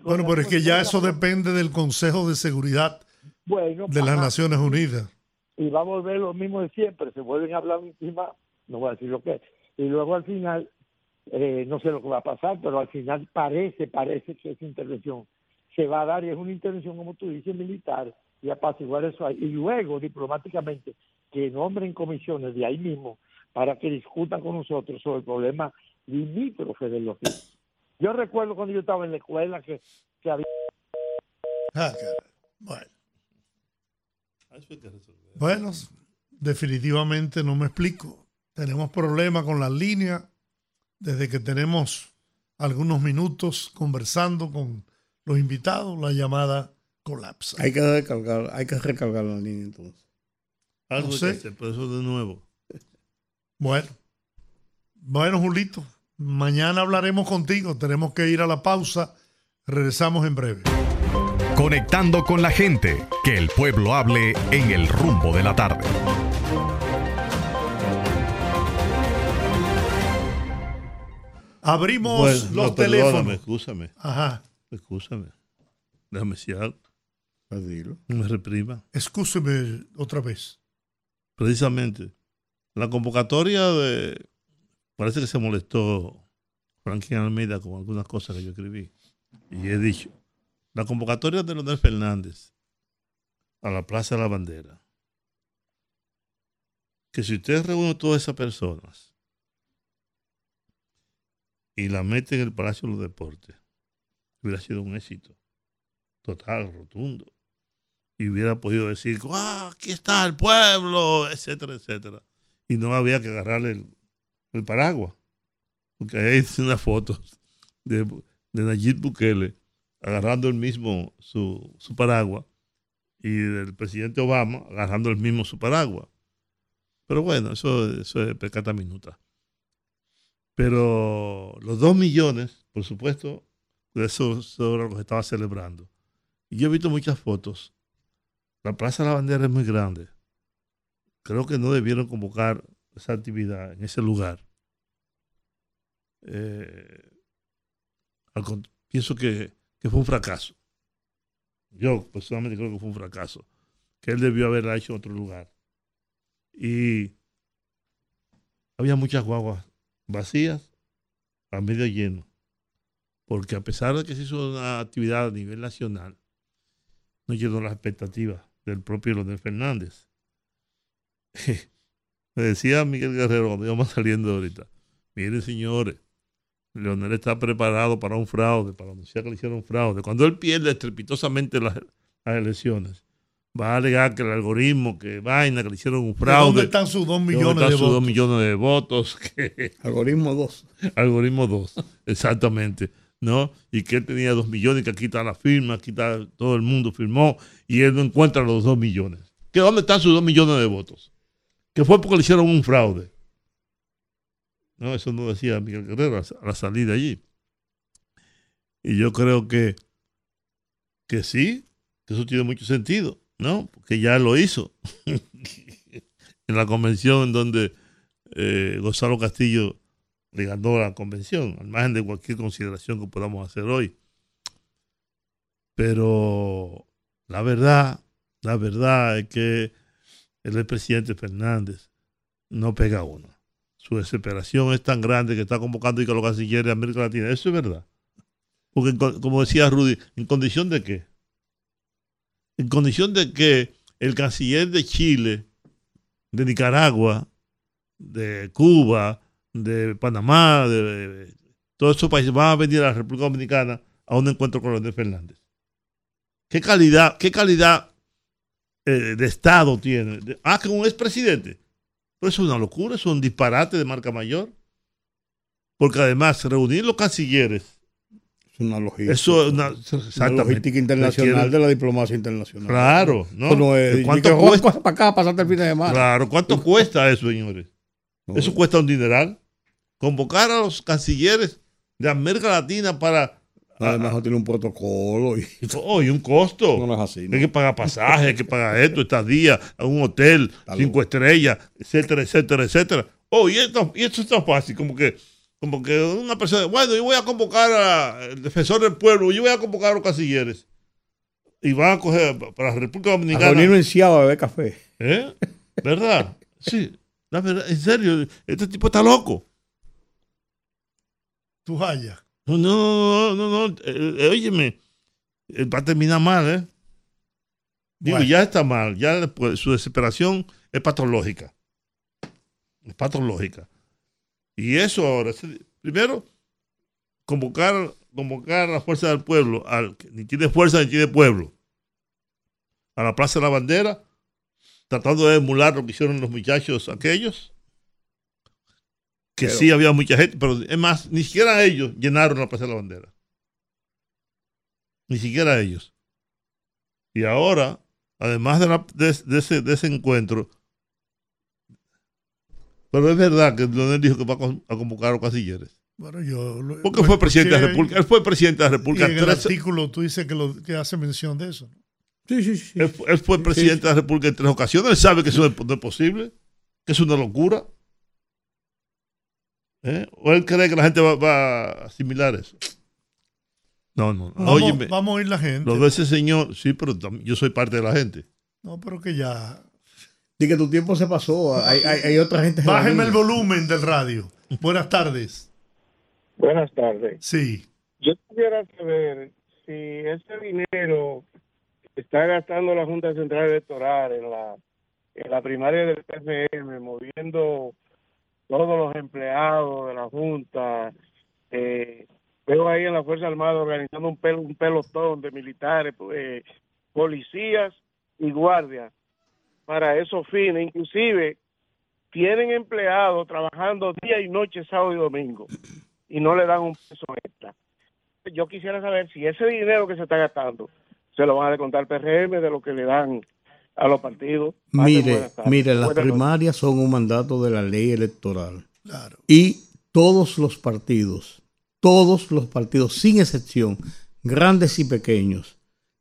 Bueno, pero es que ya eso depende del Consejo de Seguridad bueno, de las Naciones Unidas. Y va a volver lo mismo de siempre, se vuelven a hablar encima, no voy a decir lo que es. Y luego al final, eh, no sé lo que va a pasar, pero al final parece, parece que esa intervención se va a dar y es una intervención, como tú dices, militar, y apaciguar eso ahí. Y luego, diplomáticamente, que nombren comisiones de ahí mismo para que discutan con nosotros sobre el problema limítrofe de los Yo recuerdo cuando yo estaba en la escuela que, había... Ah, bueno. Bueno, definitivamente no me explico. Tenemos problemas con la línea desde que tenemos algunos minutos conversando con los invitados, la llamada colapsa. Hay que recargar, hay que recargar la línea entonces. Algo no sé. eso de nuevo. Bueno, bueno, Julito, mañana hablaremos contigo. Tenemos que ir a la pausa. Regresamos en breve. Conectando con la gente, que el pueblo hable en el rumbo de la tarde. Abrimos los teléfonos. Escúchame. Ajá. Escúchame. Déjame decir algo. Dilo. No me reprima. Escúcheme otra vez. Precisamente la convocatoria de. Parece que se molestó Franklin Almeida con algunas cosas que yo escribí. Y he dicho. La convocatoria de Leonel Fernández a la Plaza de la Bandera. Que si usted reúne todas esas personas y la mete en el Palacio de los Deportes, hubiera sido un éxito total, rotundo. Y hubiera podido decir, ah, aquí está el pueblo, etcétera, etcétera y no había que agarrarle el, paraguas. Porque ahí hay una foto de, de Nayib Bukele agarrando el mismo su, paraguas y del presidente Obama agarrando el mismo su paraguas. Pero bueno, eso, eso es pecata minuta. Pero los dos millones, por supuesto, de eso, era lo que estaba celebrando. Y yo he visto muchas fotos. La Plaza de la Bandera es muy grande creo que no debieron convocar esa actividad en ese lugar. Eh, pienso que, fue un fracaso. Yo personalmente creo que fue un fracaso. Que él debió haberla hecho en otro lugar. Y había muchas guaguas vacías a medio lleno. Porque a pesar de que se hizo una actividad a nivel nacional, no llenó las expectativas del propio Leonel Fernández. Me decía Miguel Guerrero cuando íbamos saliendo ahorita, miren señores, Leonel está preparado para un fraude, para anunciar que le hicieron un fraude. Cuando él pierde estrepitosamente las, elecciones, va a alegar que el algoritmo, que vaina, que le hicieron un fraude. ¿Dónde están sus dos millones de votos? dos millones de votos? algoritmo 2. Algoritmo 2, exactamente. ¿no? Y que él tenía dos millones, que aquí está la firma, aquí está, todo el mundo firmó, y él no encuentra los dos millones. ¿Que dónde están sus dos millones de votos? Que fue porque le hicieron un fraude. No, eso no decía Miguel Guerrero a la salida allí. Y yo creo que, que sí, que eso tiene mucho sentido, ¿no? Porque ya lo hizo en la convención en donde eh, Gonzalo Castillo le ganó la convención, al margen de cualquier consideración que podamos hacer hoy. Pero la verdad, la verdad es que el presidente Fernández no pega uno. Su desesperación es tan grande que está convocando y que los cancilleres de América Latina. Eso es verdad. Porque, como decía Rudy, ¿en condición de qué? En condición de que el canciller de Chile, de Nicaragua, de Cuba, de Panamá, de, todos esos países van a venir a la República Dominicana a un encuentro con Leonel Fernández. ¿Qué calidad, qué calidad eh, de Estado tiene. ah, que un expresidente. Pues es una locura, es un disparate de marca mayor. Porque además, reunir los cancilleres Es una logística. Eso es una, logística internacional de la diplomacia internacional. Claro, ¿no? Eso no es, ¿De ¿Cuánto ni que, "Juan, cuesta? para acá, pasarte el fin de semana. Claro, ¿cuánto cuesta eso, señores? No. Eso cuesta un dineral. Convocar a los cancilleres de América Latina para. Además, no tiene un protocolo y Oh, y un costo. no es así. ¿no? Hay que pagar pasajes, hay que pagar esto, estadía, a un hotel, cinco estrellas, etcétera, etcétera, etcétera. Oh, y esto, y esto está fácil, como que, como que una persona, bueno, yo voy a convocar al defensor del pueblo, yo voy a convocar a los cancilleres. Y van a coger para la República A Dominicana. reunirnos en Ciaba a beber café. ¿Eh? ¿Verdad? Sí, la verdad, en serio, este tipo está loco. Tú vayas. No, no, no, no, no, eh, eh, óyeme, eh, va a terminar mal, ¿eh? Digo, Bueno. ya está mal, ya su desesperación es patológica. Es patológica. Y eso ahora, primero, convocar, convocar a la fuerza del pueblo, al que ni tiene fuerza ni tiene pueblo, a la Plaza de la Bandera, tratando de emular lo que hicieron los muchachos aquellos, que Pero- sí había mucha gente, pero es más, ni siquiera ellos llenaron la Plaza de la Bandera. Ni siquiera ellos. Y ahora, además de, la- de- de ese, de ese encuentro, pero es verdad que Leonel dijo que va a con- a convocar a los cancilleres. Bueno, yo. lo- Porque fue presidente de la República. Él fue presidente de la Y República. en el tres- artículo tú dices que, lo, que hace mención de eso. ¿no? Sí, sí, sí. él, fue- él fue presidente de la República en tres ocasiones. Él sabe que eso no es, no es posible, que es una locura. ¿Eh? ¿O él cree que la gente va, va a asimilar eso? No, no. Vamos, Óyeme, vamos a oír la gente. lo de ese señor, sí, pero yo soy parte de la gente. No, pero que ya. Di que tu tiempo se pasó. Hay, hay, hay otra gente. Bájeme el volumen del radio. Buenas tardes. Buenas tardes. Sí. Yo quisiera saber si ese dinero que está gastando la Junta Central Electoral en la, en la primaria del PFM, moviendo todos los empleados de la Junta, eh, veo ahí en la Fuerza Armada organizando un, pel- un pelotón de militares, eh, policías y guardias para esos fines. Inclusive tienen empleados trabajando día y noche, sábado y domingo y no le dan un peso extra. Yo quisiera saber si ese dinero que se está gastando se lo van a descontar PRM de lo que le dan a los partidos. Mire, mire, las Buenas noches. primarias son un mandato de la ley electoral. Claro. Y todos los partidos, todos los partidos, sin excepción, grandes y pequeños,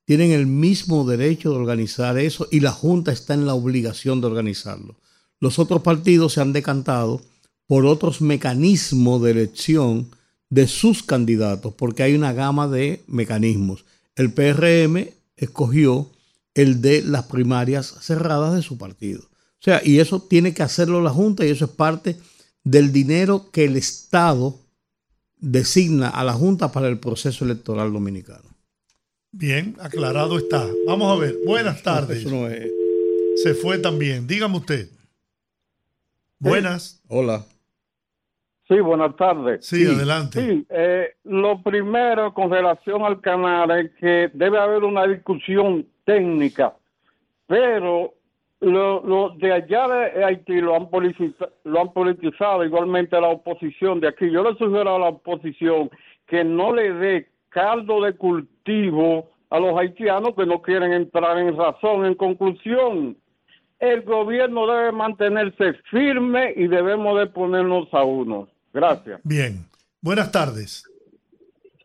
tienen el mismo derecho de organizar eso y la Junta está en la obligación de organizarlo. Los otros partidos se han decantado por otros mecanismos de elección de sus candidatos, porque hay una gama de mecanismos. El PRM escogió el de las primarias cerradas de su partido. O sea, y eso tiene que hacerlo la Junta y eso es parte del dinero que el Estado designa a la Junta para el proceso electoral dominicano. Bien, aclarado está. Vamos a ver. Buenas tardes. Eso no es. Se fue también. Dígame usted. Buenas. Hola. Sí, buenas tardes. Sí, adelante. Sí, eh, lo primero con relación al canal es que debe haber una discusión técnica, pero lo, de allá de Haití lo han, politiza- lo han politizado igualmente la oposición de aquí. Yo le sugiero a la oposición que no le dé caldo de cultivo a los haitianos que no quieren entrar en razón. En conclusión, el gobierno debe mantenerse firme y debemos de ponernos a uno. Gracias. Bien. Buenas tardes.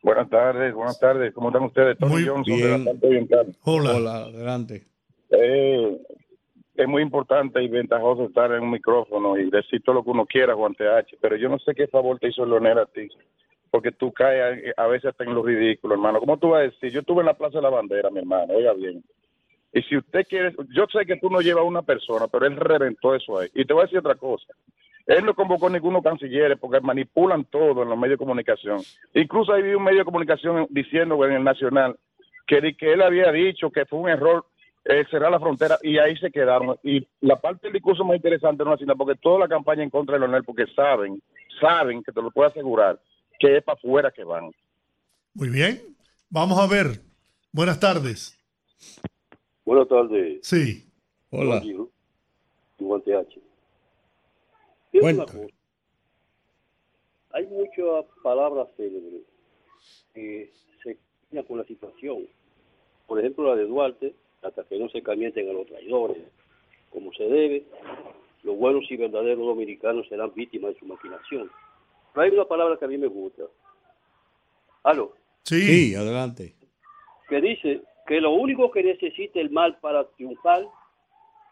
Buenas tardes, buenas tardes. ¿Cómo están ustedes? Tony Muy Johnson bien. de la. Hola. Hola, adelante. Eh, es muy importante y ventajoso estar en un micrófono y decir todo lo que uno quiera, Juan TH, pero yo no sé qué favor te hizo Leonel a ti, porque tú caes a, a veces hasta en lo ridículo, hermano. ¿Cómo tú vas a decir? Yo estuve en la Plaza de la Bandera, mi hermano, oiga bien. Y si usted quiere, yo sé que tú no llevas a una persona, pero él reventó eso ahí. Y te voy a decir otra cosa. Él no convocó ninguno cancilleres porque manipulan todo en los medios de comunicación. Incluso ahí vi un medio de comunicación diciendo en el Nacional que, él había dicho que fue un error eh, cerrar la frontera y ahí se quedaron. Y la parte del discurso más interesante no es así, porque toda la campaña en contra de Leonel, porque saben, saben, que te lo puedo asegurar, que es para afuera que van. Muy bien. Vamos a ver. Buenas tardes. Buenas tardes, Sí. Hola. Juan TH. Una cosa. Hay muchas palabras célebres eh, se cambia con la situación. Por ejemplo, la de Duarte, hasta que no se calienten a los traidores como se debe, los buenos y verdaderos dominicanos serán víctimas de su maquinación. Pero hay una palabra que a mí me gusta. ¿Aló? Sí, adelante. que dice que lo único que necesita el mal para triunfar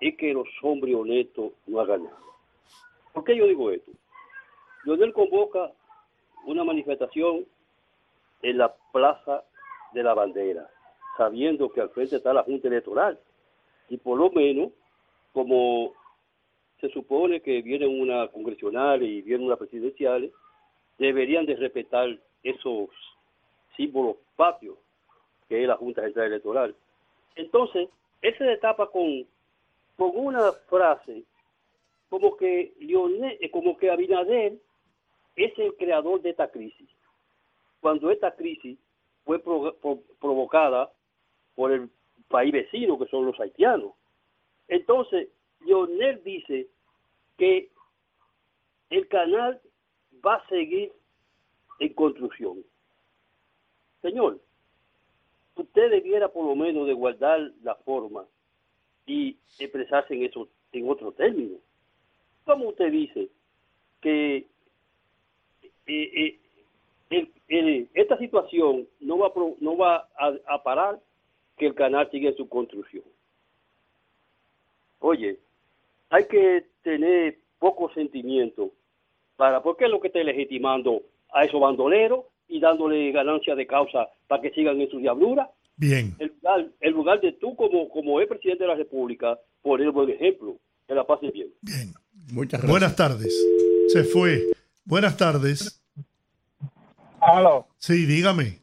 es que los hombres honestos no hagan nada. ¿Por qué yo digo esto? Leonel convoca una manifestación en la Plaza de la Bandera, sabiendo que al frente está la Junta Electoral. Y por lo menos, como se supone que viene una congresional y viene una presidencial, deberían de respetar esos símbolos patrios que es la Junta Central Electoral. Entonces, él se destapa con, con una frase como que Lionel, eh, como que Abinader es el creador de esta crisis. Cuando esta crisis fue pro- pro- provocada por el país vecino, que son los haitianos. Entonces, Lionel dice que el canal va a seguir en construcción. Señor, usted debiera por lo menos de guardar la forma y expresarse en eso en otro término. ¿Cómo usted dice que eh, eh, el- el- esta situación no va, no va a, a parar que el canal siga en su construcción? Oye, hay que tener poco sentimiento para, porque es lo que está legitimando a esos bandoleros y dándole ganancia de causa para que sigan en su diablura. Bien. El lugar, el lugar de tú como, como es presidente de la República, poner buen ejemplo, que la pase bien. Muchas gracias. Buenas tardes. Se fue. Buenas tardes. Aló. Sí, dígame.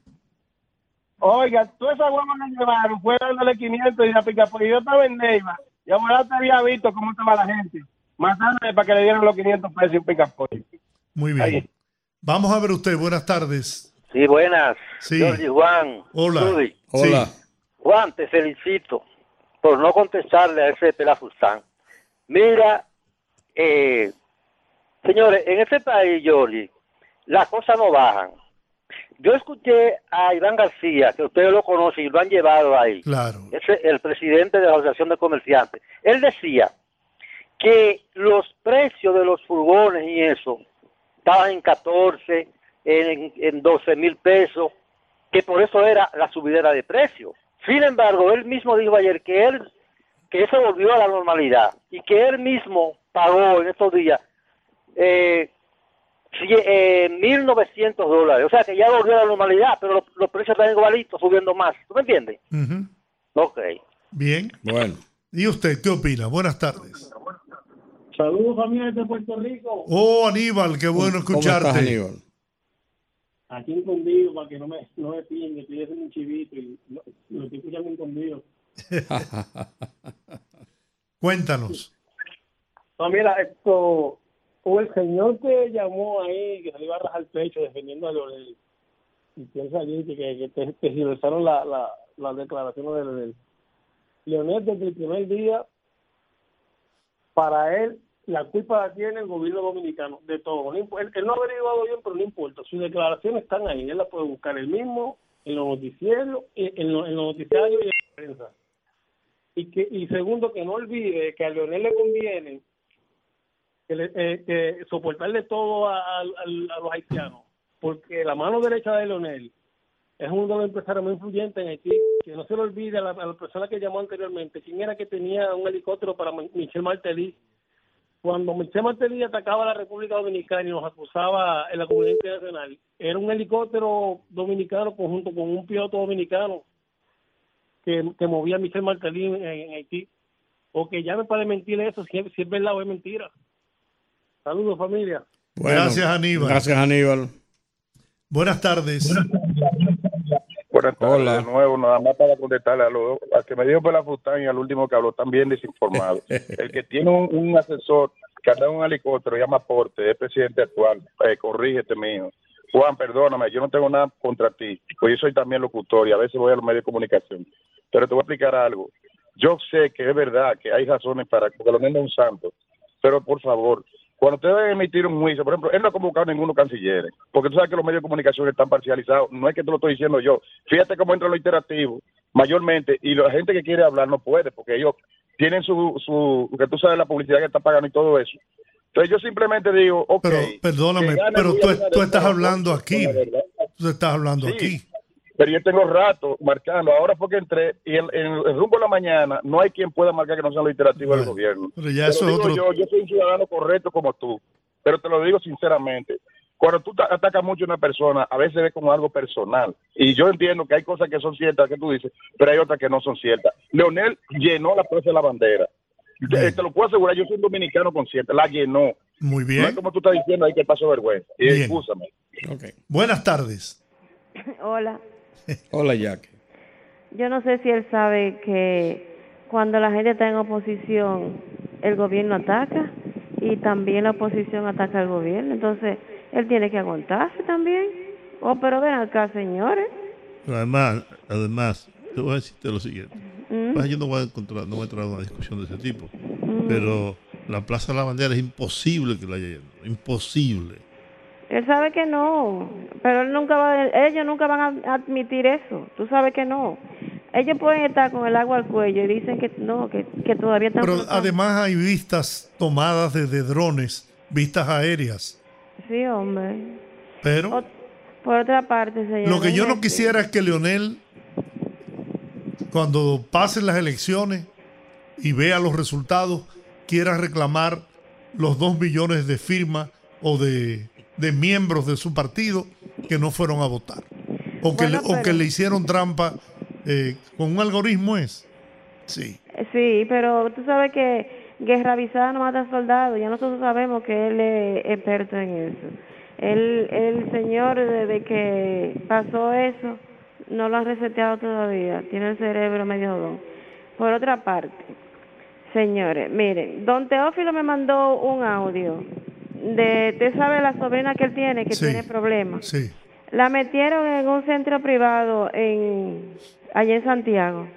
Oiga, toda esa guagua que llevaron fue dándole 500 y la pica, porque yo estaba en Neiva y ahora te había visto cómo estaba la gente, matándole para que le dieran los 500 pesos y un pica Muy bien. Vamos a ver usted. Buenas tardes. Sí, buenas. Sí. Jorge Juan. Hola. Rudy. Hola. Juan, te felicito por no contestarle a ese pelafustán. Mira, eh, señores, en este país, Jorge, las cosas no bajan. Yo escuché a Iván García, que ustedes lo conocen y lo han llevado ahí. Claro. Es el presidente de la Asociación de Comerciantes. Él decía que los precios de los furgones y eso estaban en 14, en, en 12 mil pesos, que por eso era la subidera de precios. Sin embargo, él mismo dijo ayer que él que eso volvió a la normalidad y que él mismo pagó en estos días eh, eh, 1.900 dólares. O sea que ya volvió a la normalidad, pero los, los precios están igualitos, subiendo más. ¿Tú me entiendes? Ujú. Ok. Bien. Bueno. ¿Y usted qué opina? Buenas tardes. Saludos familia de Puerto Rico. Oh, Aníbal, qué bueno ¿Cómo escucharte. estás, Aníbal? Aquí escondido para que no me, no me pillen, que estoy haciendo un chivito y lo, lo estoy escuchando escondido. Cuéntanos. No, mira, esto, o el señor que llamó ahí, que se iba a rajar el pecho defendiendo a Leonel, y piensa allí que, que, que, la, la, las declaraciones de Leonel. Leonel desde el primer día, para él, la culpa la tiene el gobierno dominicano, de todo. Él, él no ha averiguado bien, pero no importa. Sus declaraciones están ahí, él las puede buscar él mismo, en los noticieros, en, en en los noticiarios y en la prensa. Y, que, y segundo, que no olvide que a Leonel le conviene eh, que soportarle todo a, los haitianos, porque la mano derecha de Leonel es uno de los empresarios más influyentes en Haití, que no se le olvide a la, persona que llamó anteriormente, quién era que tenía un helicóptero para Mi- Michel Martelly. Cuando Michel Martelly atacaba la República Dominicana y nos acusaba en la comunidad internacional, era un helicóptero dominicano conjunto con un piloto dominicano que, que movía a Michel Martelly en, en Haití. O que llame para mentir eso, si, es- si es verdad o es mentira. Saludos, familia. Bueno, Gracias, Aníbal. Gracias, Aníbal. Buenas tardes. Buenas tardes Hola. de nuevo, nada más para contestarle a los al que me la Fután y al último que habló, también desinformado. El que tiene un, un asesor que anda en un helicóptero, llama Porte, es presidente actual, eh, corrígete, mijo. Juan, perdóname, yo no tengo nada contra ti, pues yo soy también locutor y a veces voy a los medios de comunicación. Pero te voy a explicar algo. Yo sé que es verdad que hay razones para que lo es un santo, pero por favor, cuando usted debe emitir un juicio, por ejemplo, él no ha convocado a ninguno cancilleres, porque tú sabes que los medios de comunicación están parcializados, no es que te lo estoy diciendo yo. Fíjate cómo entra lo interactivo, mayormente, y la gente que quiere hablar no puede, porque ellos tienen su, su que tú sabes la publicidad que está pagando y todo eso. Entonces yo simplemente digo, ok. Pero perdóname, pero tú, tú estás hablando la aquí. Tú estás hablando Sí, aquí. Pero yo tengo rato marcando, ahora porque entré, y en, en el rumbo de la mañana no hay quien pueda marcar que no sea lo interactivo del gobierno. pero ya eso otro- Yo, yo soy un ciudadano correcto como tú, pero te lo digo sinceramente. Cuando tú ta- atacas mucho a una persona, a veces ves como algo personal. Y yo entiendo que hay cosas que son ciertas que tú dices, pero hay otras que no son ciertas. Leonel llenó la Plaza de la Bandera. Te, te lo puedo asegurar, yo soy un dominicano consciente, la llenó. Muy bien. No es como tú estás diciendo ahí que pasó vergüenza. Y Bien. excúsame. Buenas tardes. Hola. Hola, Jack. Yo no sé si él sabe que cuando la gente está en oposición, el gobierno ataca y también la oposición ataca al gobierno. Entonces, él tiene que aguantarse también. Oh, pero ven acá, señores. Pero además, además, te voy a decirte lo siguiente. Mm. Pues yo no voy a encontrar, no voy a entrar en una discusión de ese tipo. Mm. Pero la Plaza de la Bandera es imposible que la haya llenado. Imposible. Él sabe que no, pero él nunca va, ellos nunca van a admitir eso. Tú sabes que no. Ellos pueden estar con el agua al cuello y dicen que no, que, que todavía están Pero flotando. además hay vistas tomadas desde drones, vistas aéreas. Sí, hombre. Pero Por otra parte, señor. lo que yo no déjeme quisiera es que Leonel, cuando pasen las elecciones y vea los resultados, quiera reclamar los dos millones de firmas o de, de miembros de su partido que no fueron a votar. O que, Bueno, le, o que le hicieron trampa eh, con un algoritmo es. Sí. Sí, pero tú sabes que guerra avisada no mata soldados. Ya nosotros sabemos que él es experto en eso. El, el señor, desde que pasó eso, no lo han reseteado todavía. Tiene el cerebro medio jodón. Por otra parte, señores, miren, don Teófilo me mandó un audio de, usted sabe la sobrina que él tiene, que Sí. tiene problemas. Sí. La metieron en un centro privado en allá en Santiago.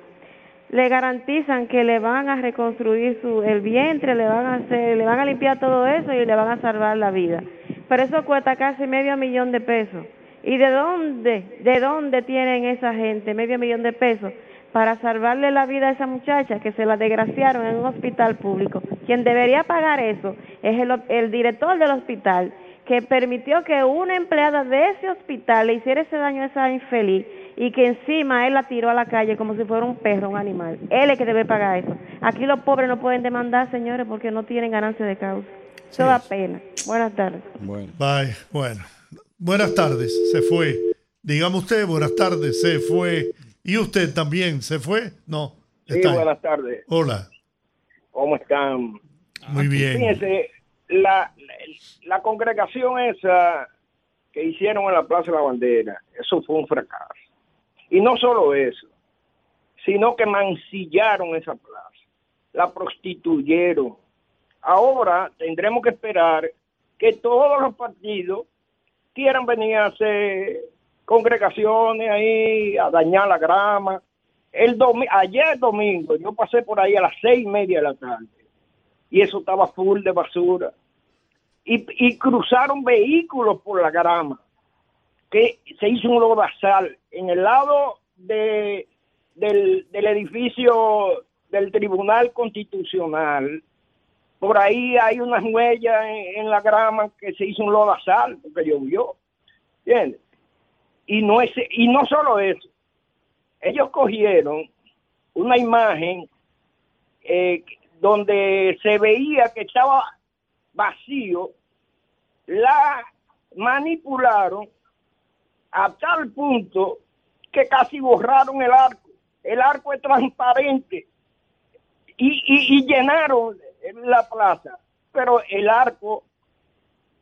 Le garantizan que le van a reconstruir su el vientre, le van a hacer, le van a limpiar todo eso y le van a salvar la vida. Pero eso cuesta casi medio millón de pesos. ¿Y de dónde, de dónde tienen esa gente medio millón de pesos para salvarle la vida a esa muchacha que se la desgraciaron en un hospital público? Quien debería pagar eso es el, el director del hospital que permitió que una empleada de ese hospital le hiciera ese daño a esa infeliz y que encima él la tiró a la calle como si fuera un perro, un animal. Él es que debe pagar eso. Aquí los pobres no pueden demandar, señores, porque no tienen ganancia de causa. Eso da pena. Buenas tardes. Bueno. Bye. Bueno. Buenas tardes. Se fue. Dígame usted, buenas tardes. Se fue. ¿Y usted también se fue? No. Sí, Está ahí. buenas tardes. Hola. ¿Cómo están? Muy bien. Fíjense, la, la congregación esa que hicieron en la Plaza de la Bandera, eso fue un fracaso. Y no solo eso, sino que mancillaron esa plaza, la prostituyeron. Ahora tendremos que esperar que todos los partidos quieran venir a hacer congregaciones ahí, a dañar la grama. El domi- ayer domingo yo pasé por ahí a las seis y media de la tarde y eso estaba full de basura. Y, y cruzaron vehículos por la grama, que se hizo un lodazal en el lado de, del, del edificio del Tribunal Constitucional. Por ahí hay unas huellas en, la grama que se hizo un lodazal porque llovió. ¿Entiendes? Y no, es, y no solo eso, ellos cogieron una imagen eh, donde se veía que estaba vacío, la manipularon a tal punto que casi borraron el arco. El arco es transparente. Y, y, y llenaron la plaza, pero el arco,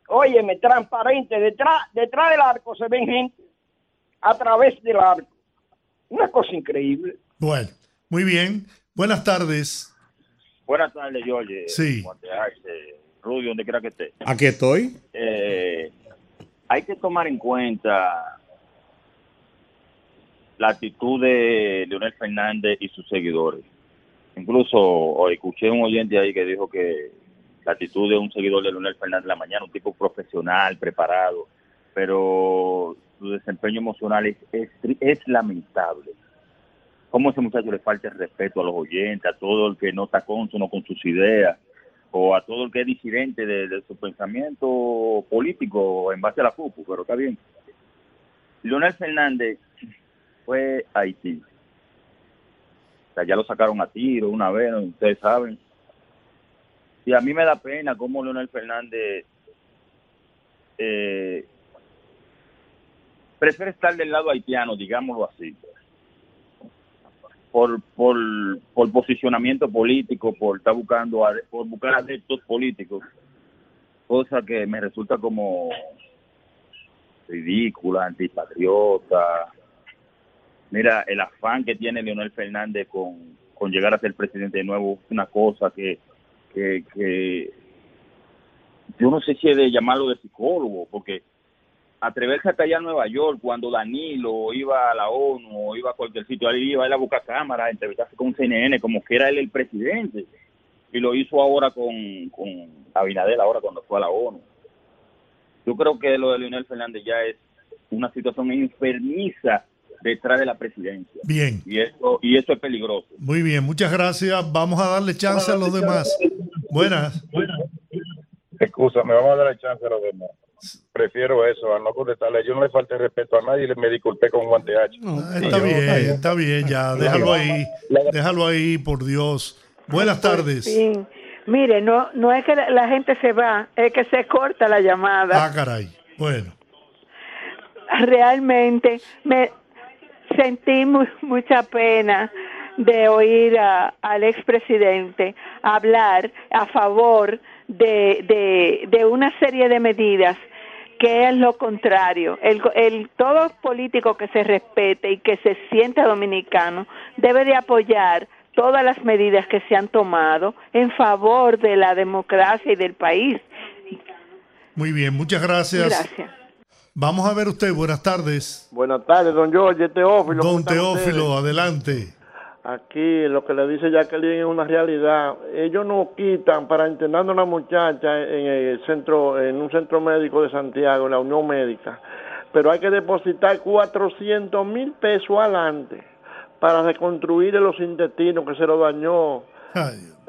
óyeme, transparente, detrás, detrás del arco se ven gente a través del arco. Una cosa increíble. Bueno, muy bien. Buenas tardes. Buenas tardes, George. Sí. Rudy, donde quiera que esté. Aquí estoy. Eh, hay que tomar en cuenta la actitud de Leonel Fernández y sus seguidores. Incluso escuché un oyente ahí que dijo que la actitud de un seguidor de Leonel Fernández de la mañana, un tipo profesional, preparado, pero su desempeño emocional es, es, es lamentable. Cómo ese muchacho le falta el respeto a los oyentes, a todo el que no está consono con sus ideas, o a todo el que es disidente de, su pensamiento político en base a la FUPU, pero está bien. Leonel Fernández fue a Haití. O ya lo sacaron a tiro una vez, ustedes saben. Y a mí me da pena cómo Leonel Fernández eh, prefiere estar del lado haitiano, digámoslo así. Por, por, posicionamiento político, por estar buscando, por buscar adeptos políticos, cosa que me resulta como ridícula, antipatriota. Mira, el afán que tiene Leonel Fernández con, con llegar a ser presidente de nuevo es una cosa que, que, que yo no sé si es de llamarlo de psicólogo, porque atreverse hasta allá a Nueva York cuando Danilo iba a la ONU o iba a cualquier sitio, él iba a ir a buscar cámara, a entrevistarse con CNN, como que era él el presidente. Y lo hizo ahora con, con Abinadel, ahora cuando fue a la ONU. Yo creo que lo de Leonel Fernández ya es una situación enfermiza detrás de la presidencia. Bien. Y eso, y eso es peligroso. Muy bien, muchas gracias. Vamos a darle chance a los demás. Buenas. Excusa, me vamos a dar la chance a los demás. Prefiero eso, a no contestarle. Yo no le falté respeto a nadie y le me disculpé con guante H. Está bien, está bien, ya. Déjalo ahí. Déjalo ahí, por Dios. Buenas tardes. Sí. Mire, no, no es que la, gente se va, es que se corta la llamada. Ah, caray. Bueno. Realmente me sentí mu- mucha pena de oír a- al expresidente hablar a favor de, de, de una serie de medidas que es lo contrario. El, el, todo político que se respete y que se sienta dominicano debe de apoyar todas las medidas que se han tomado en favor de la democracia y del país. Muy bien, muchas gracias. Gracias. Vamos a ver usted. Buenas tardes. Buenas tardes, don George, Teófilo. ¿cómo Don Teófilo, ustedes? adelante. Aquí lo que le dice Jacqueline es una realidad. Ellos no quitan para internar a una muchacha en el centro, en un centro médico de Santiago, en la Unión Médica, pero hay que depositar 400 mil pesos adelante para reconstruir los intestinos que se lo dañó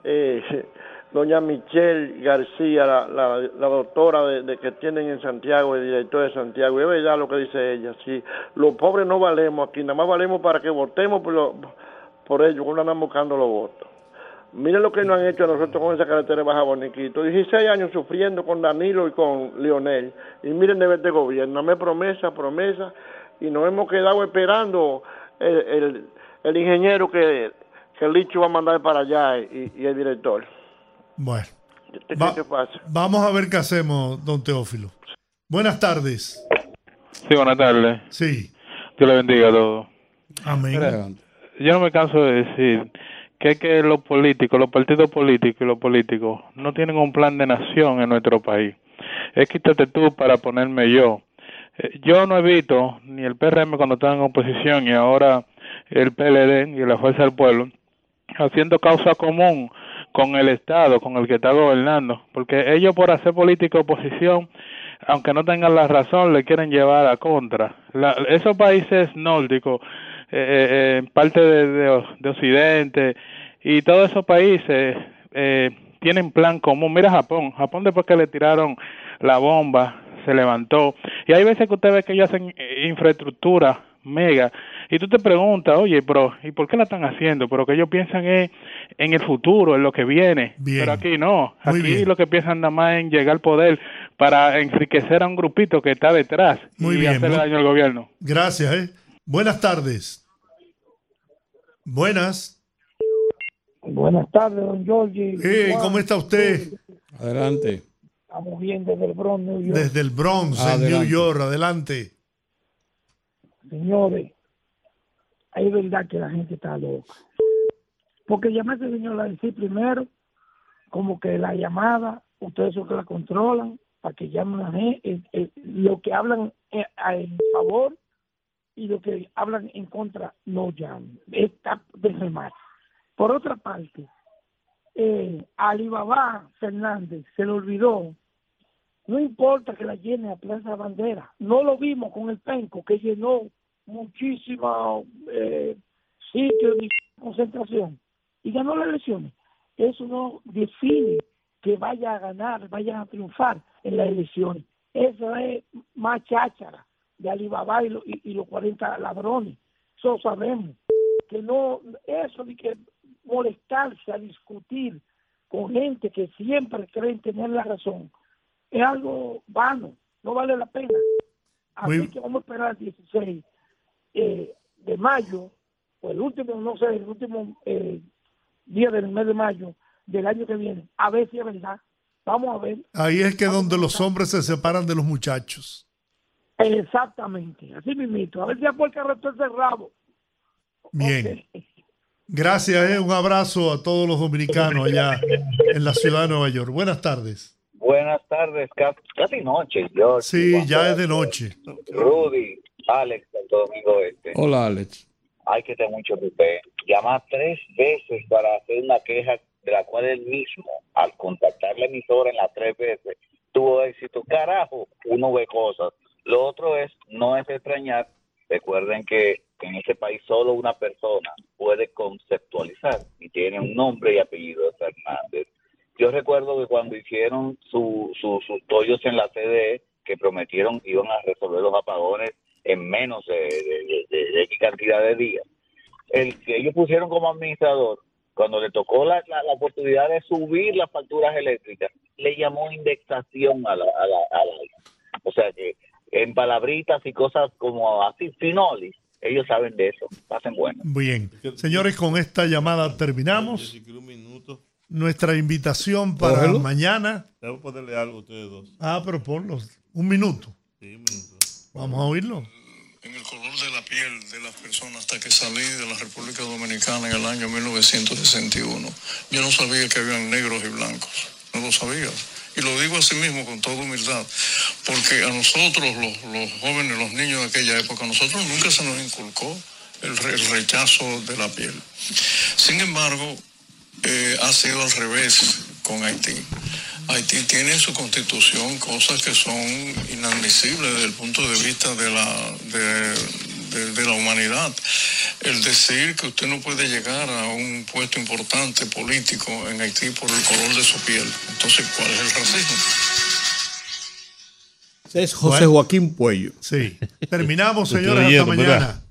eh, doña Michelle García, la, la, la doctora de, de que tienen en Santiago, el director de Santiago. Y es verdad lo que dice ella. Sí, los pobres no valemos aquí, nada más valemos para que votemos por, lo- por ellos, cuando andan buscando los votos. Miren lo que nos han hecho a nosotros con esa carretera de Baja Boniquito. 16 años sufriendo con Danilo y con Leonel. Y miren de este gobierno, dame promesa, promesa. Y nos hemos quedado esperando el, el, el ingeniero que, que el Licho va a mandar para allá y, y el director. Bueno. ¿Qué, Va- qué pasa? Vamos a ver qué hacemos, don Teófilo. Buenas tardes. Sí, buenas tardes. Sí. Dios le bendiga a todos. Amén. Mira, yo no me canso de decir que que los políticos, los partidos políticos y los políticos no tienen un plan de nación en nuestro país. Es quítate tú para ponerme yo. Eh, Yo no he visto ni el PRM cuando estaba en oposición y ahora el PLD y la Fuerza del Pueblo haciendo causa común con el Estado, con el que está gobernando, porque ellos por hacer política oposición, aunque no tengan la razón, le quieren llevar a contra. La- esos países nórdicos, eh, parte de, de, de Occidente y todos esos países eh, tienen plan común. Mira Japón, Japón después que le tiraron la bomba se levantó y hay veces que usted ve que ellos hacen eh, infraestructura mega y tú te preguntas, oye, pero ¿y por qué la están haciendo? Pero que ellos piensan es en el futuro, en lo que viene. Pero aquí no, aquí lo que piensan nada más en llegar al poder para enriquecer a un grupito que está detrás Muy y bien, hacerle daño al gobierno. Gracias, ¿eh? Buenas tardes. Buenas. Buenas tardes, don Georgie. Juan, ¿Cómo está usted? Adelante. Estamos bien desde el Bronx, New York. Desde el Bronx, en Adelante. New York. Adelante. Señores, hay verdad que la gente está loca. Porque llamé a ese señor a decir primero, como que la llamada, ustedes son que la controlan, para que llamen a la gente, eh, eh, lo que hablan eh, a- en favor y lo que hablan en contra no llamen. Está de remate. Por otra parte, eh, Alibaba Fernández se le olvidó, no importa que la llene a Plaza Bandera, no lo vimos con el penco que llenó muchísimos eh, sitios de concentración y ganó las elecciones. Eso no define que vaya a ganar, vayan a triunfar en las elecciones. Eso es más cháchara de Alibaba y, lo- y- y los 40 ladrones. Eso sabemos. Que no, eso de que molestarse a discutir con gente que siempre creen tener la razón es algo vano, no vale la pena. Así Muy- que vamos a esperar el 16 eh, de mayo, o el último, no sé, el último eh, día del mes de mayo del año que viene, a ver si es verdad. Vamos a ver. Ahí es que donde los hombres se separan de los muchachos. Exactamente, así mismito. A ver si porque retorce el rabo. Bien. Gracias, eh. un abrazo a todos los dominicanos allá en la ciudad de Nueva York. Buenas tardes. Buenas tardes, ca- casi noche, George. Sí, ya es de noche. Rudy, Alex, Santo Domingo Este. Hola, Alex. Hay que tener mucho pipé. Llamar tres veces para hacer una queja de la cual él mismo, al contactar la emisora en las tres veces, tuvo éxito. Carajo, uno ve cosas. Lo otro es, no es extrañar, recuerden que en este país solo una persona puede conceptualizar y tiene un nombre y apellido de Fernández. Yo recuerdo que cuando hicieron su, su- sus tollos en la CDE, que prometieron que iban a resolver los apagones en menos de, de- X cantidad de días, el que ellos pusieron como administrador, cuando le tocó la, la- la oportunidad de subir las facturas eléctricas, le llamó indexación a la, a la, a la- O sea que en palabritas y cosas como así, finolis, ellos saben de eso. Pasen bueno. Bien. Señores, con esta llamada terminamos. Nuestra invitación para Cógelo. mañana. Debo ponerle algo a ustedes dos. Ah, pero ponlo. Un minuto. Sí, un minuto. Vamos a oírlo. en el color de la piel de las personas hasta que salí de la República Dominicana en el año 1961. Yo no sabía que habían negros y blancos, no lo sabía. Y lo digo así mismo con toda humildad, porque a nosotros, los, jóvenes, los niños de aquella época, a nosotros nunca se nos inculcó el rechazo de la piel. Sin embargo, eh, ha sido al revés con Haití. Haití tiene en su constitución cosas que son inadmisibles desde el punto de vista de la, de, de- de la humanidad. El decir que usted no puede llegar a un puesto importante político en Haití por el color de su piel. Entonces, ¿cuál es el racismo? Es José Joaquín Puello. Sí. Terminamos, Te señores. Hasta mañana. ¿verdad?